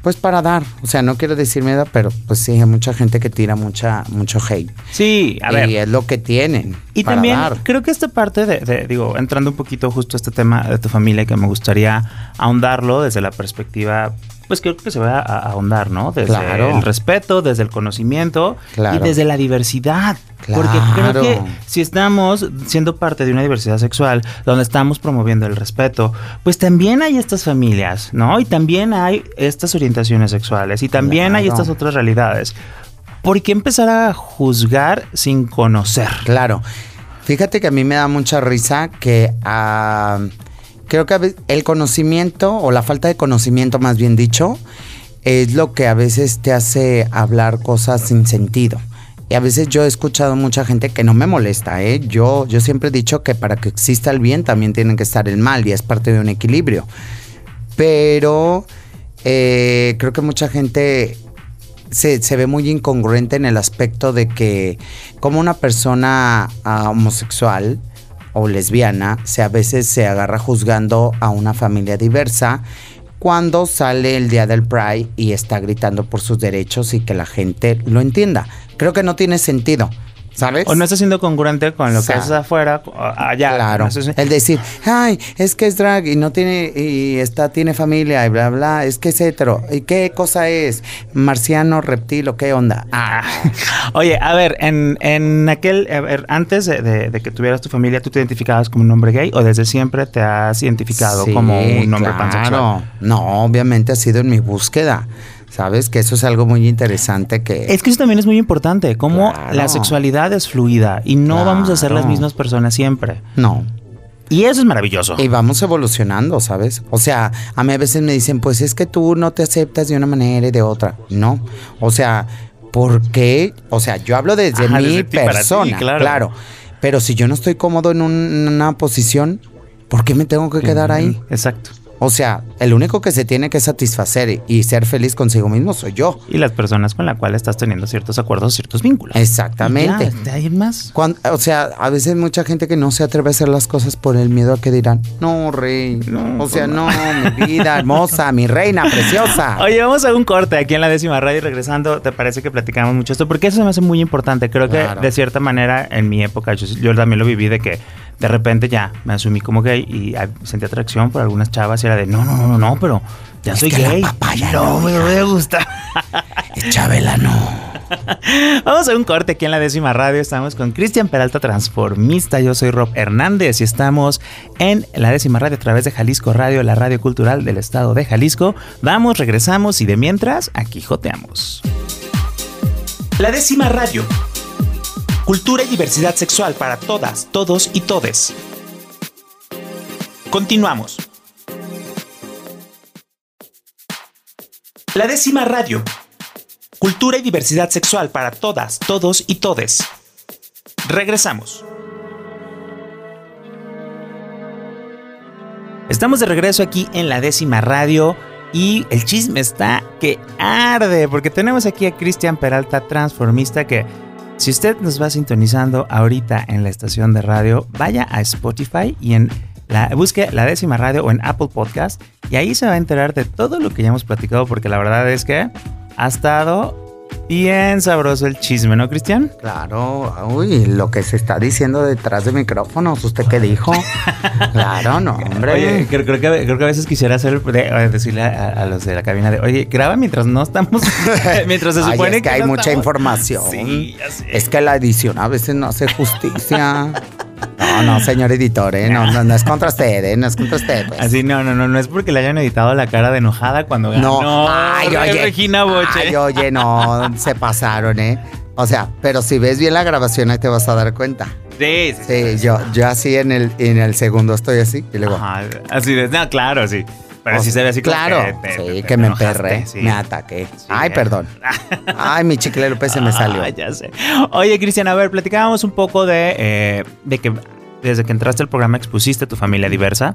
pues para dar, o sea, no quiero decir miedo, pero pues sí, hay mucha gente que tira mucha, mucho hate. Sí, a ver. Y es lo que tienen. Y también creo que esta parte de, digo, entrando un poquito justo a este tema de tu familia, que me gustaría ahondarlo desde la perspectiva pues creo que se va a, ahondar, ¿no? Desde el respeto, desde el conocimiento y desde la diversidad. Porque creo que si estamos siendo parte de una diversidad sexual donde estamos promoviendo el respeto, pues también hay estas familias, ¿no? Y también hay estas orientaciones sexuales y también hay estas otras realidades. ¿Por qué empezar a juzgar sin conocer? Claro. Fíjate que a mí me da mucha risa que a creo que el conocimiento, o la falta de conocimiento más bien dicho, es lo que a veces te hace hablar cosas sin sentido. Y a veces yo he escuchado mucha gente que no me molesta, ¿eh? Yo, yo siempre he dicho que para que exista el bien también tiene que estar el mal y es parte de un equilibrio. Pero eh, creo que mucha gente se, ve muy incongruente en el aspecto de que como una persona ah, homosexual, o lesbiana se a veces se agarra juzgando a una familia diversa cuando sale el día del Pride y está gritando por sus derechos y que la gente lo entienda. Creo que no tiene sentido. ¿Sabes? O no está siendo congruente con lo que haces afuera, allá. Claro. El decir, ay, es que es drag y no tiene, y está, tiene familia y bla, bla, es que es hetero. ¿Y qué cosa es? ¿Marciano, reptil o qué onda? Ah. Oye, a ver, en, en aquel, a ver, antes de, que tuvieras tu familia, ¿tú te identificabas como un hombre gay o desde siempre te has identificado como un hombre claro. pansexual? No, obviamente ha sido en mi búsqueda. ¿Sabes? Que eso es algo muy interesante que... Es que eso también es muy importante, como la sexualidad es fluida y no vamos a ser las mismas personas siempre. No. Y eso es maravilloso. Y vamos evolucionando, ¿sabes? O sea, a mí a veces me dicen, pues es que tú no te aceptas de una manera y de otra. No. O sea, ¿por qué? O sea, yo hablo desde mi persona, claro. Pero si yo no estoy cómodo en una posición, ¿por qué me tengo que quedar ahí? Exacto. O sea, el único que se tiene que satisfacer y ser feliz consigo mismo soy yo. Y las personas con las cuales estás teniendo ciertos acuerdos, ciertos vínculos. Exactamente. ¿De ahí más? o sea, a veces mucha gente que no se atreve a hacer las cosas por el miedo a que dirán, no, rey. No, o sea, no, mi vida hermosa, mi reina preciosa. Oye, vamos a un corte aquí en la décima radio y regresando, ¿te parece que platicamos mucho esto? Porque eso se me hace muy importante. Creo que de cierta manera, en mi época, yo también lo viví de que de repente ya me asumí como gay y sentí atracción por algunas chavas y era de, no, no, no, no, pero ya soy gay. no, me voy a gustar. Chabela, no. Vamos a un corte aquí en la décima radio. Estamos con Cristian Peralta, transformista. Yo soy Rob Hernández y estamos en la décima radio a través de Jalisco Radio, la radio cultural del estado de Jalisco. Vamos, regresamos y de mientras, aquí joteamos. La décima radio. Cultura y diversidad sexual para todas, todos y todes. Continuamos. La décima radio Cultura y diversidad sexual para todas, todos y todes. Regresamos. Estamos de regreso aquí en la décima radio y el chisme está que arde porque tenemos aquí a Cristian Peralta, transformista, que si usted nos va sintonizando ahorita en la estación de radio, vaya a Spotify y en la, busque la décima radio o en Apple Podcast y ahí se va a enterar de todo lo que ya hemos platicado porque la verdad es que ha estado bien sabroso el chisme, ¿no, Cristian? Claro, uy, lo que se está diciendo detrás de micrófonos, ¿usted qué dijo? claro, no, hombre. Oye, creo, que, creo que a veces quisiera hacer, decirle a, los de la cabina de, oye, graba mientras no estamos, mientras se supone es que, hay mucha información. Sí, Es que la edición a veces no hace justicia. No, no, señor editor, ¿eh? no, no, es contra usted, ¿eh? no es contra usted. Pues. Así, no, no, no, no es porque le hayan editado la cara de enojada cuando ganó. No, ay, oye, Regina Boche. Ay, oye, no, se pasaron, ¿eh? O sea, pero si ves bien la grabación ahí te vas a dar cuenta. Sí, sí. Sí, yo, yo así en el, en el segundo estoy así y luego. Ajá, así de, no, claro, sí. Pero sí se ve así Claro, sí, que me emperré, me ataqué. Ay, perdón. Ay, mi chicle López se me salió. Ya sé. Oye, Cristian, a ver, platicábamos un poco de, eh, de que desde que entraste al programa expusiste tu familia diversa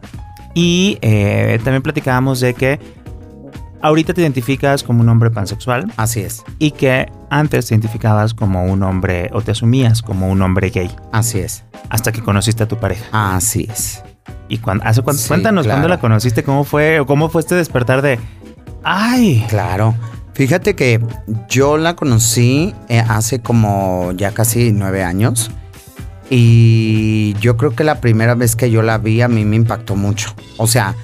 y eh, también platicábamos de que ahorita te identificas como un hombre pansexual. Así es. Y que antes te identificabas como un hombre o te asumías como un hombre gay. Así es. Hasta que conociste a tu pareja. Así es. ¿Y cuando, hace cuéntanos cuándo la conociste? ¿Cómo fue? ¿O cómo fue este despertar de... ¡Ay! Claro. Fíjate que yo la conocí eh, hace como ya casi nueve años. Y yo creo que la primera vez que yo la vi a mí me impactó mucho. O sea,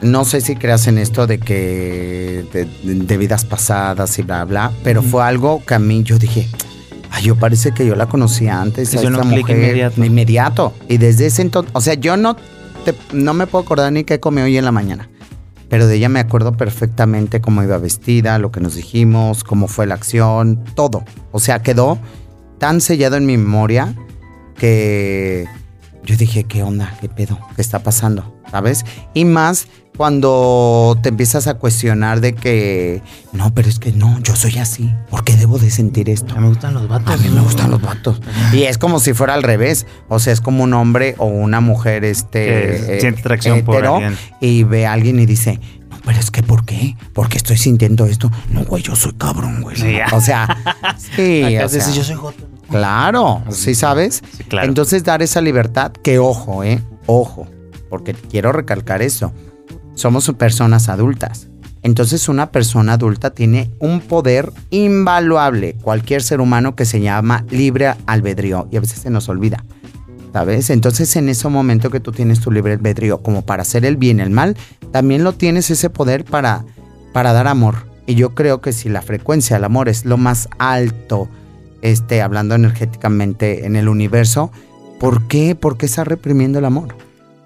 no sé si creas en esto de que de, vidas pasadas y bla, bla, pero fue algo que a mí yo dije, ay, yo parece que yo la conocía antes. A esta mujer, inmediato. inmediato. Y desde ese entonces, o sea, yo no no me puedo acordar ni qué comí hoy en la mañana. Pero de ella me acuerdo perfectamente cómo iba vestida, lo que nos dijimos, cómo fue la acción, todo. O sea, quedó tan sellado en mi memoria que yo dije, ¿qué onda? ¿Qué pedo? ¿Qué está pasando? ¿Sabes? Y más cuando te empiezas a cuestionar de que, no, pero es que no, yo soy así. ¿Por qué debo de sentir esto? A mí me gustan los vatos. A mí me gustan los vatos. Y es como si fuera al revés. O sea, es como un hombre o una mujer, este... Eh, siente atracción por alguien. Y ve a alguien y dice, no, pero es que ¿por qué? ¿Por qué estoy sintiendo esto? No, güey, yo soy cabrón, güey. o sea, sí. o sea, yo soy joto. Claro, sí sabes. Sí, claro. Entonces dar esa libertad, que ojo, eh, ojo, porque quiero recalcar eso somos personas adultas. Entonces una persona adulta tiene un poder invaluable, cualquier ser humano que se llama libre albedrío y a veces se nos olvida. ¿Sabes? Entonces en ese momento que tú tienes tu libre albedrío como para hacer el bien, el mal, también lo tienes ese poder para, para dar amor. Y yo creo que si la frecuencia del amor es lo más alto, este, hablando energéticamente en el universo, ¿por qué? ¿Por qué está reprimiendo el amor?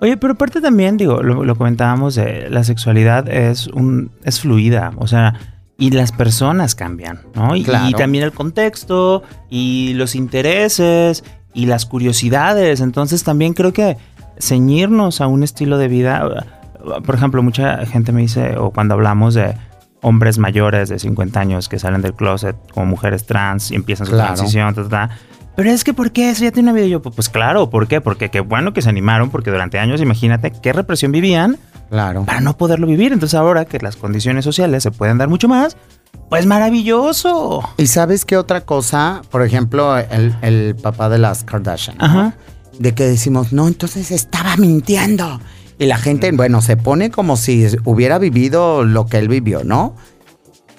Oye, pero aparte también, digo, lo, comentábamos, la sexualidad es, un, es fluida, o sea, y las personas cambian, ¿no? Y, y, también el contexto, y los intereses, y las curiosidades. Entonces también creo que ceñirnos a un estilo de vida, por ejemplo, mucha gente me dice, o cuando hablamos de hombres mayores de 50 años que salen del closet como mujeres trans y empiezan su transición, ta, ta, pero es que, ¿por qué? Eso ya tiene una vida. yo, pues claro, ¿por qué? Porque qué bueno que se animaron, porque durante años, imagínate qué represión vivían. Claro. Para no poderlo vivir. Entonces, ahora que las condiciones sociales se pueden dar mucho más, pues maravilloso. ¿Y sabes qué otra cosa? Por ejemplo, el, papá de las Kardashian. Ajá. De que decimos, no, entonces estaba mintiendo. Y la gente, bueno, se pone como si hubiera vivido lo que él vivió, ¿no?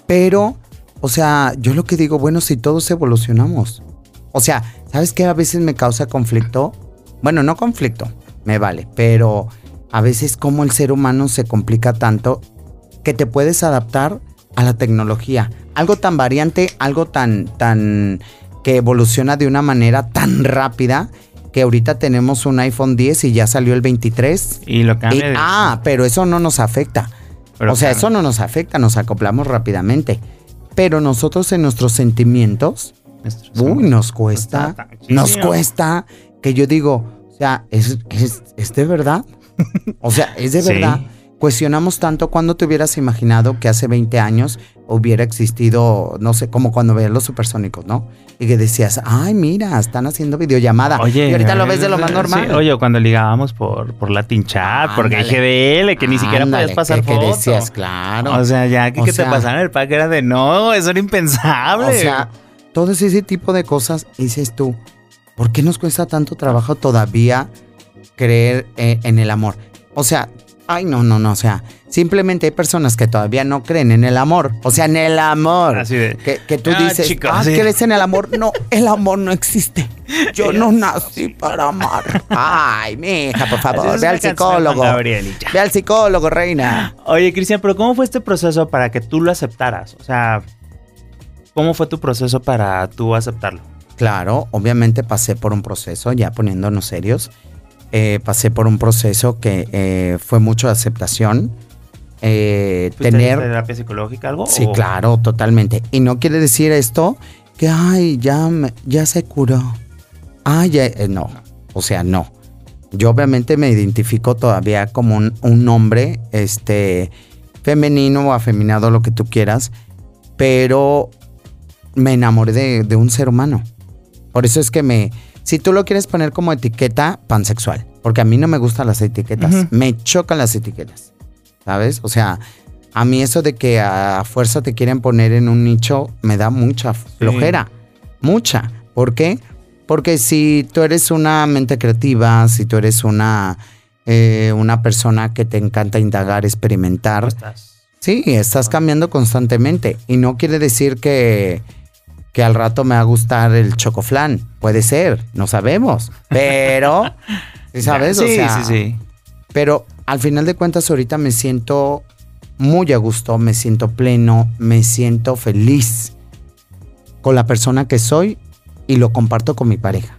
Pero, o sea, yo lo que digo, bueno, si todos evolucionamos. O sea, ¿sabes qué a veces me causa conflicto? Bueno, no conflicto, me vale, pero a veces como el ser humano se complica tanto que te puedes adaptar a la tecnología. Algo tan variante, algo tan, tan que evoluciona de una manera tan rápida que ahorita tenemos un iPhone 10 y ya salió el 23. Y lo cambia. ah, pero eso no nos afecta. o sea, eso no nos afecta, nos acoplamos rápidamente. Pero nosotros en nuestros sentimientos, uy, nos cuesta, nos cuesta que yo digo, o sea, ¿es, es, de verdad? o sea, ¿es de verdad? Cuestionamos tanto cuando te hubieras imaginado que hace 20 años hubiera existido, no sé, como cuando veías los supersónicos, ¿no? Y que decías, ay, mira, están haciendo videollamada. Oye, y ahorita lo ves de lo más normal. oye, cuando ligábamos por, por Latin Chat, porque hay GDL, que ni siquiera podías pasar que, que decías, claro. O sea, ya que, te pasaran el pack era de no, eso era impensable. O sea, todo ese tipo de cosas, dices tú, ¿por qué nos cuesta tanto trabajo todavía creer eh, en el amor? O sea, Ay, no, no, no, o sea, simplemente hay personas que todavía no creen en el amor. O sea, en el amor. Así de. Que, tú ah, dices, ah, ¿crees en el amor? No, el amor no existe. Yo no nací para amar. Ay, mija, por favor, ve al psicólogo. Ve al psicólogo, reina. Oye, Cristian, pero ¿cómo fue este proceso para que tú lo aceptaras? O sea, ¿cómo fue tu proceso para tú aceptarlo? Claro, obviamente pasé por un proceso, ya poniéndonos serios eh, pasé por un proceso que eh, fue mucho de aceptación. Eh, tener terapia psicológica algo sí claro totalmente. Y no quiere decir esto que ay ya ya se curó ay ya, eh, no o sea no. Yo obviamente me identifico todavía como un, un hombre este femenino o afeminado lo que tú quieras pero me enamoré de, de un ser humano. Por eso es que me si tú lo quieres poner como etiqueta, pansexual. Porque a mí no me gustan las etiquetas. Me chocan las etiquetas. ¿Sabes? O sea, a mí eso de que a fuerza te quieren poner en un nicho me da mucha flojera. Mucha. ¿Por qué? Porque si tú eres una mente creativa, si tú eres una, eh, una persona que te encanta indagar, experimentar. Estás? Sí, estás cambiando constantemente. Y no quiere decir que que al rato me va a gustar el chocoflán. Puede ser, no sabemos. Pero, ¿sabes? Sí, sí, sí. Pero al final de cuentas, ahorita me siento muy a gusto, me siento pleno, me siento feliz con la persona que soy y lo comparto con mi pareja.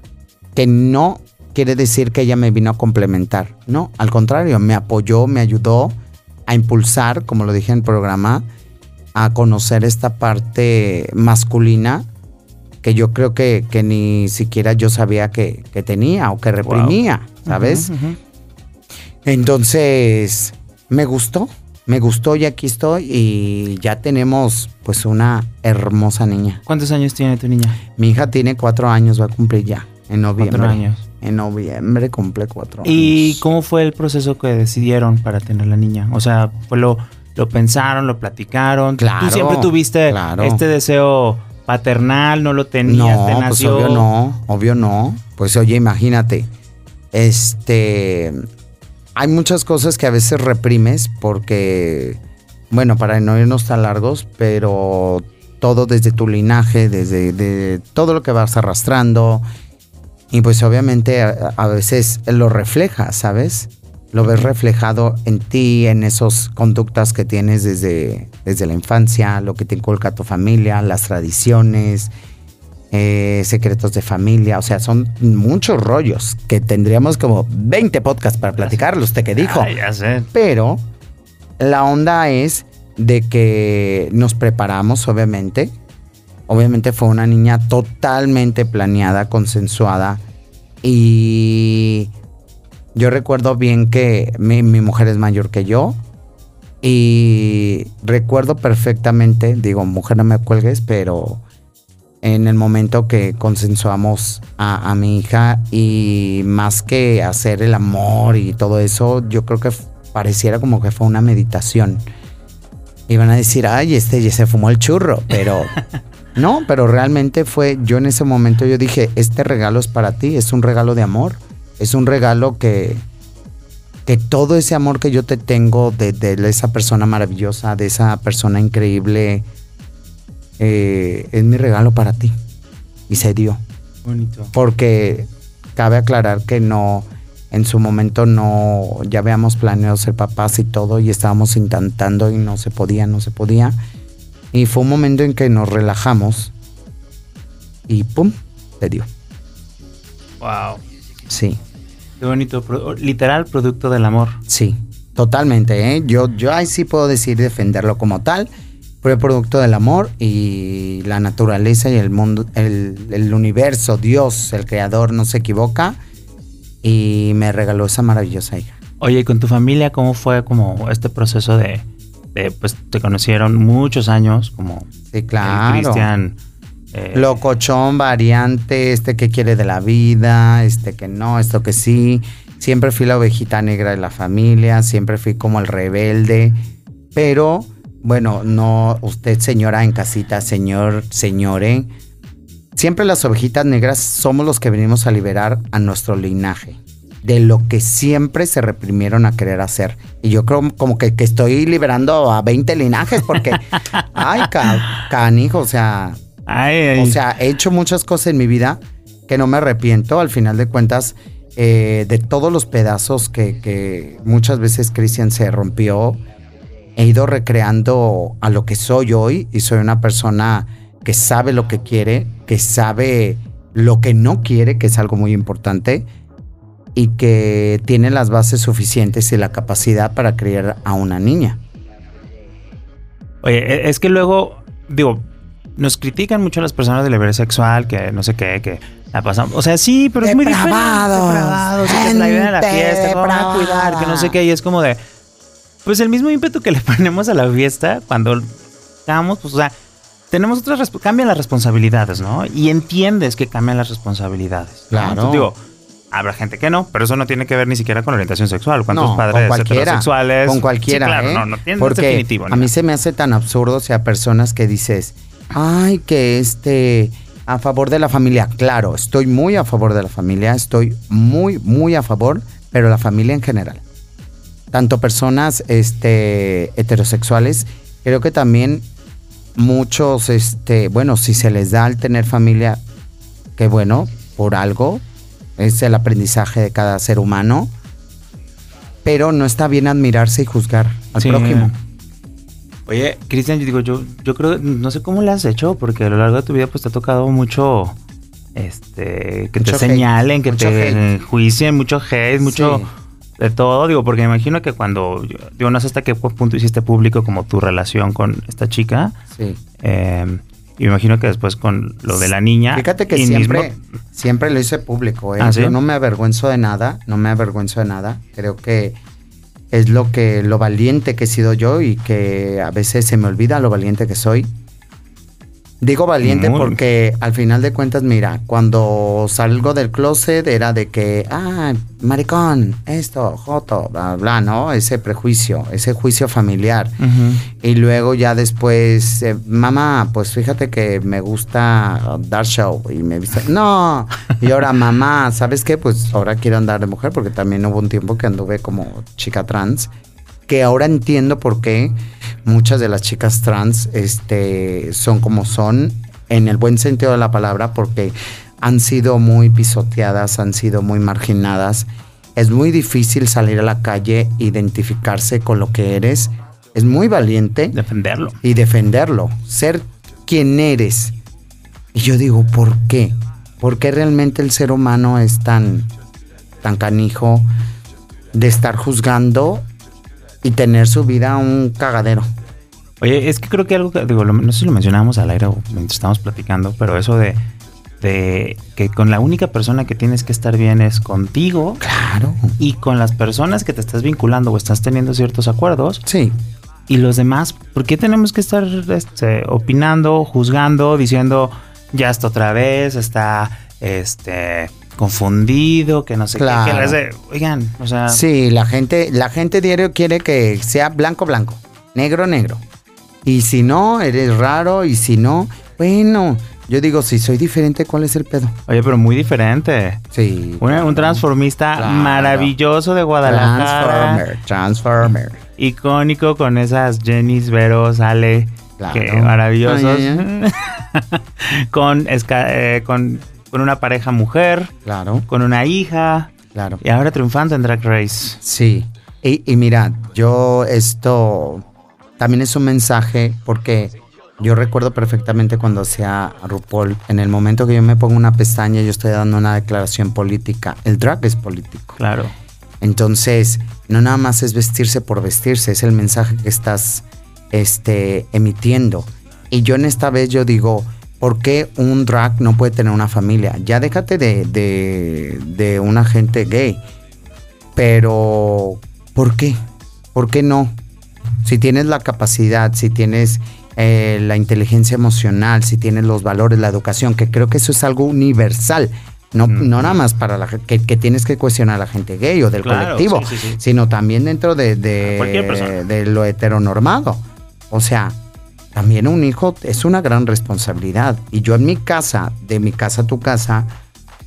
Que no quiere decir que ella me vino a complementar. No, al contrario, me apoyó, me ayudó a impulsar, como lo dije en el programa, a conocer esta parte masculina que yo creo que, ni siquiera yo sabía que, tenía o que reprimía, ¿sabes? Entonces, me gustó, me gustó y aquí estoy y ya tenemos pues una hermosa niña. ¿Cuántos años tiene tu niña? Mi hija tiene cuatro años, va a cumplir ya, en noviembre. Cuatro años. En noviembre cumple cuatro años. ¿Y cómo fue el proceso que decidieron para tener la niña? O sea, fue lo lo pensaron, lo platicaron. Claro. Tú siempre tuviste este deseo paternal, no lo tenías, no, Pues obvio no, obvio no. Pues oye, imagínate. Este. Hay muchas cosas que a veces reprimes porque. Bueno, para no irnos tan largos, pero todo desde tu linaje, desde de todo lo que vas arrastrando. Y pues obviamente a, a veces lo refleja, ¿sabes? Lo ves reflejado en ti, en esas conductas que tienes desde, desde la infancia, lo que te inculca tu familia, las tradiciones, eh, secretos de familia, o sea, son muchos rollos que tendríamos como 20 podcasts para platicarlos, usted que dijo. ya sé. Pero la onda es de que nos preparamos, obviamente. Obviamente fue una niña totalmente planeada, consensuada y yo recuerdo bien que mi, mujer es mayor que yo y recuerdo perfectamente, digo, mujer no me cuelgues, pero en el momento que consensuamos a, mi hija y más que hacer el amor y todo eso, yo creo que pareciera como que fue una meditación. Iban a decir, ay, este ya se fumó el churro, pero no, pero realmente fue, yo en ese momento yo dije, este regalo es para ti, es un regalo de amor es un regalo que, que todo ese amor que yo te tengo de, esa persona maravillosa, de esa persona increíble, eh, es mi regalo para ti. Y se dio. Bonito. Porque cabe aclarar que no, en su momento no, ya habíamos planeado ser papás y todo y estábamos intentando y no se podía, no se podía. Y fue un momento en que nos relajamos y ¡pum! te dio. Wow. Sí. Qué bonito. Literal producto del amor. Sí, totalmente. ¿eh? Yo, yo ahí sí puedo decir defenderlo como tal. Fue producto del amor y la naturaleza y el mundo, el, el universo, Dios, el creador, no se equivoca. Y me regaló esa maravillosa hija. Oye, ¿y con tu familia cómo fue como este proceso de, de pues te conocieron muchos años como sí, claro. Cristian? Eh, Locochón, variante, este que quiere de la vida, este que no, esto que sí. Siempre fui la ovejita negra de la familia, siempre fui como el rebelde, pero bueno, no, usted señora en casita, señor, señore, siempre las ovejitas negras somos los que venimos a liberar a nuestro linaje de lo que siempre se reprimieron a querer hacer. Y yo creo como que, que estoy liberando a 20 linajes porque, ay, canijo, o sea, o sea, he hecho muchas cosas en mi vida que no me arrepiento. Al final de cuentas, eh, de todos los pedazos que, que muchas veces Cristian se rompió, he ido recreando a lo que soy hoy y soy una persona que sabe lo que quiere, que sabe lo que no quiere, que es algo muy importante, y que tiene las bases suficientes y la capacidad para criar a una niña. Oye, e, es que luego, digo, nos critican mucho las personas del deber sexual, que no sé qué, que la pasamos. O sea, sí, pero es muy diferente. Depravados, que la vida a la fiesta, cómo a cuidar, que no sé qué. Y es como de. Pues el mismo ímpetu que le ponemos a la fiesta cuando estamos, pues, o sea, tenemos otras. Cambian las responsabilidades, ¿no? Y entiendes que cambian las responsabilidades. Claro. Entonces, digo, Habrá gente que no, pero eso no tiene que ver ni siquiera con orientación sexual. ¿Cuántos padres con heterosexuales? Con cualquiera. claro, ¿eh? no, no, tiene, Porque definitivo. A mí se me hace tan absurdo, o sea, personas que dices, ay, que este, a favor de la familia. Claro, estoy muy a favor de la familia, estoy muy, muy a favor, pero la familia en general. Tanto personas este, heterosexuales, creo que también muchos, este, bueno, si se les da al tener familia, qué bueno, por algo, es el aprendizaje de cada ser humano, pero no está bien admirarse y juzgar al prójimo. Oye, Cristian, yo digo, yo, yo creo, no sé cómo le has hecho, porque a lo largo de tu vida pues te ha tocado mucho, este, que te señalen, que te juicien, mucho hate, mucho de todo, digo, porque me imagino que cuando, yo no sé hasta qué punto hiciste público como tu relación con esta chica. Sí. Eh, y me imagino que después con lo de la niña. Fíjate que siempre, siempre lo hice público, ¿eh? ¿Ah, Yo no me avergüenzo de nada, no me avergüenzo de nada. Creo que es lo que lo valiente que he sido yo y que a veces se me olvida lo valiente que soy. Digo valiente porque al final de cuentas, mira, cuando salgo del closet era de que, ah, maricón, esto, joto, bla, bla, ¿no? Ese prejuicio, ese juicio familiar. Y luego ya después, eh, mamá, pues fíjate que me gusta dar show. Y me dice, no. Y ahora, mamá, ¿sabes qué? Pues ahora quiero andar de mujer porque también hubo un tiempo que anduve como chica trans que ahora entiendo por qué muchas de las chicas trans este, son como son, en el buen sentido de la palabra, porque han sido muy pisoteadas, han sido muy marginadas. Es muy difícil salir a la calle, identificarse con lo que eres. Es muy valiente. Defenderlo. Y defenderlo. Ser quien eres. Y yo digo, ¿por qué? ¿Por qué realmente el ser humano es tan, tan canijo de estar juzgando y tener su vida un cagadero. Oye, es que creo que algo que, digo, no sé si lo mencionábamos al aire o mientras estábamos platicando, pero eso de, de que con la única persona que tienes que estar bien es contigo. Claro. Y con las personas que te estás vinculando o estás teniendo ciertos acuerdos. Sí. Y los demás, ¿por qué tenemos que estar este, opinando, juzgando, diciendo, ya está otra vez, está, este, confundido, que no sé qué. oigan, o sea. Sí, la gente, la gente diario quiere que sea blanco, blanco, negro, negro. Y si no, eres raro, y si no, bueno, yo digo, si soy diferente, ¿cuál es el pedo? Oye, pero muy diferente. Sí. un transformista maravilloso de Guadalajara. Transformer, Transformer. Icónico con esas Jennys, Veros, Ale. Claro. Que maravillosos. con, eh, con con una pareja mujer, Claro, con una hija, claro. y ahora triunfando en Drag Race. Sí, y, y mira, yo esto también es un mensaje porque yo recuerdo perfectamente cuando hacía RuPaul, en el momento que yo me pongo una pestaña, yo estoy dando una declaración política. El drag es político. Claro. Entonces, no nada más es vestirse por vestirse, es el mensaje que estás este, emitiendo. Y yo en esta vez yo digo, ¿por qué un drag no puede tener una familia? Ya déjate de, de, de una gente gay. Pero, ¿por qué? ¿Por qué no? Si tienes la capacidad, si tienes eh, la inteligencia emocional, si tienes los valores, la educación, que creo que eso es algo universal. No, no nada más para la gente, que, que tienes que cuestionar a la gente gay o del Claro, colectivo, sí, sí, sí. sino también dentro de, de- de lo heteronormado. O sea, también un hijo es una gran responsabilidad. Y yo en mi casa, de mi casa a tu casa,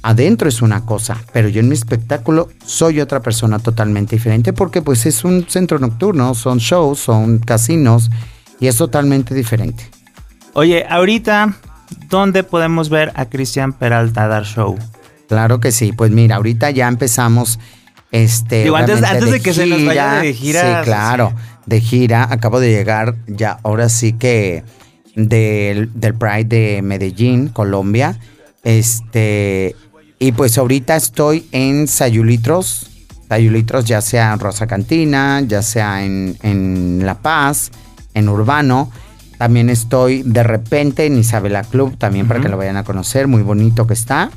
adentro es una cosa, pero yo en mi espectáculo soy otra persona totalmente diferente porque pues es un centro nocturno, son shows, son casinos y es totalmente diferente. Oye, ahorita, ¿dónde podemos ver a Cristian Peralta dar show? Claro que sí, pues mira, ahorita ya empezamos este Digo, antes- antes de que se nos vaya de gira, Sí, claro, de gira, acabo de llegar ya ahora sí que del, del Pride de Medellín, Colombia. Este y pues ahorita estoy en Sayulitros, Sayulitros ya sea en Rosa Cantina, ya sea en, en La Paz, en Urbano. También estoy de repente en Isabela Club, también para que lo vayan a conocer, muy bonito que está.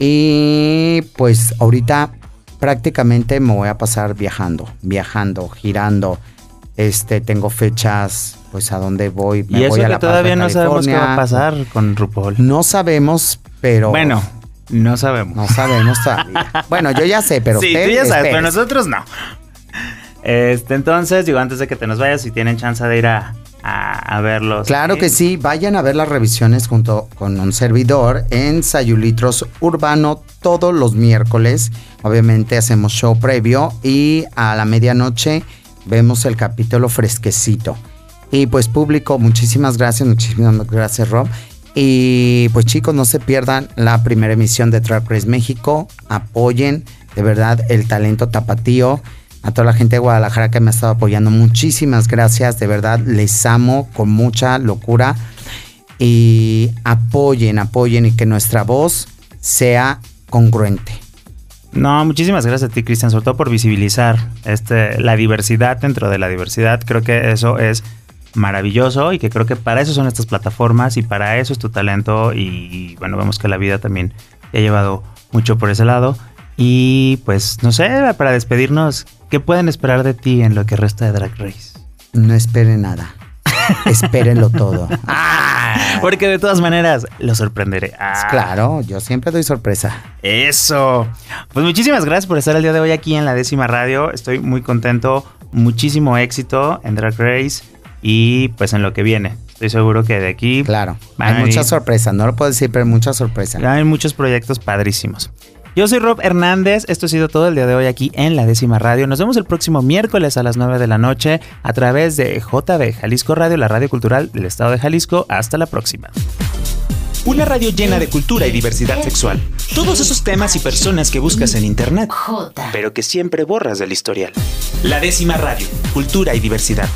Y pues ahorita prácticamente me voy a pasar viajando, viajando, girando. Este, tengo fechas, pues a dónde voy. Me y eso voy a que La todavía no sabemos qué va a pasar con RuPaul. No sabemos, pero. Bueno, no sabemos. No sabemos todavía. bueno, yo ya sé, pero sí, usted tú ya sabes, pero nosotros no. Este, entonces, digo, antes de que te nos vayas, si tienen chance de ir a, a, a verlos. Claro que sí, vayan a ver las revisiones junto con un servidor en Sayulitros Urbano todos los miércoles. Obviamente hacemos show previo y a la medianoche vemos el capítulo fresquecito. Y pues público, muchísimas gracias, muchísimas gracias Rob. Y pues chicos, no se pierdan la primera emisión de Drag Race México. Apoyen de verdad el talento tapatío. A toda la gente de Guadalajara que me ha estado apoyando, muchísimas gracias. De verdad, les amo con mucha locura. Y apoyen, apoyen y que nuestra voz sea congruente. No, muchísimas gracias a ti, Cristian, sobre todo por visibilizar este, la diversidad dentro de la diversidad. Creo que eso es maravilloso y que creo que para eso son estas plataformas y para eso es tu talento y bueno, vemos que la vida también te ha llevado mucho por ese lado. Y pues no sé, para despedirnos, ¿qué pueden esperar de ti en lo que resta de Drag Race? No esperen nada. Espérenlo todo. Ah, porque de todas maneras lo sorprenderé. Ah, Claro, yo siempre doy sorpresa. Eso. Pues muchísimas gracias por estar el día de hoy aquí en la décima radio. Estoy muy contento. Muchísimo éxito en Drag Race y pues en lo que viene. Estoy seguro que de aquí Claro. Hay muchas sorpresas, no lo puedo decir, pero muchas sorpresas. hay muchos proyectos padrísimos. Yo soy Rob Hernández, esto ha sido todo el día de hoy aquí en la décima radio. Nos vemos el próximo miércoles a las 9 de la noche a través de JB Jalisco Radio, la radio cultural del estado de Jalisco. Hasta la próxima. Una radio llena de cultura y diversidad sexual. Todos esos temas y personas que buscas en internet, pero que siempre borras del historial. La décima radio, cultura y diversidad.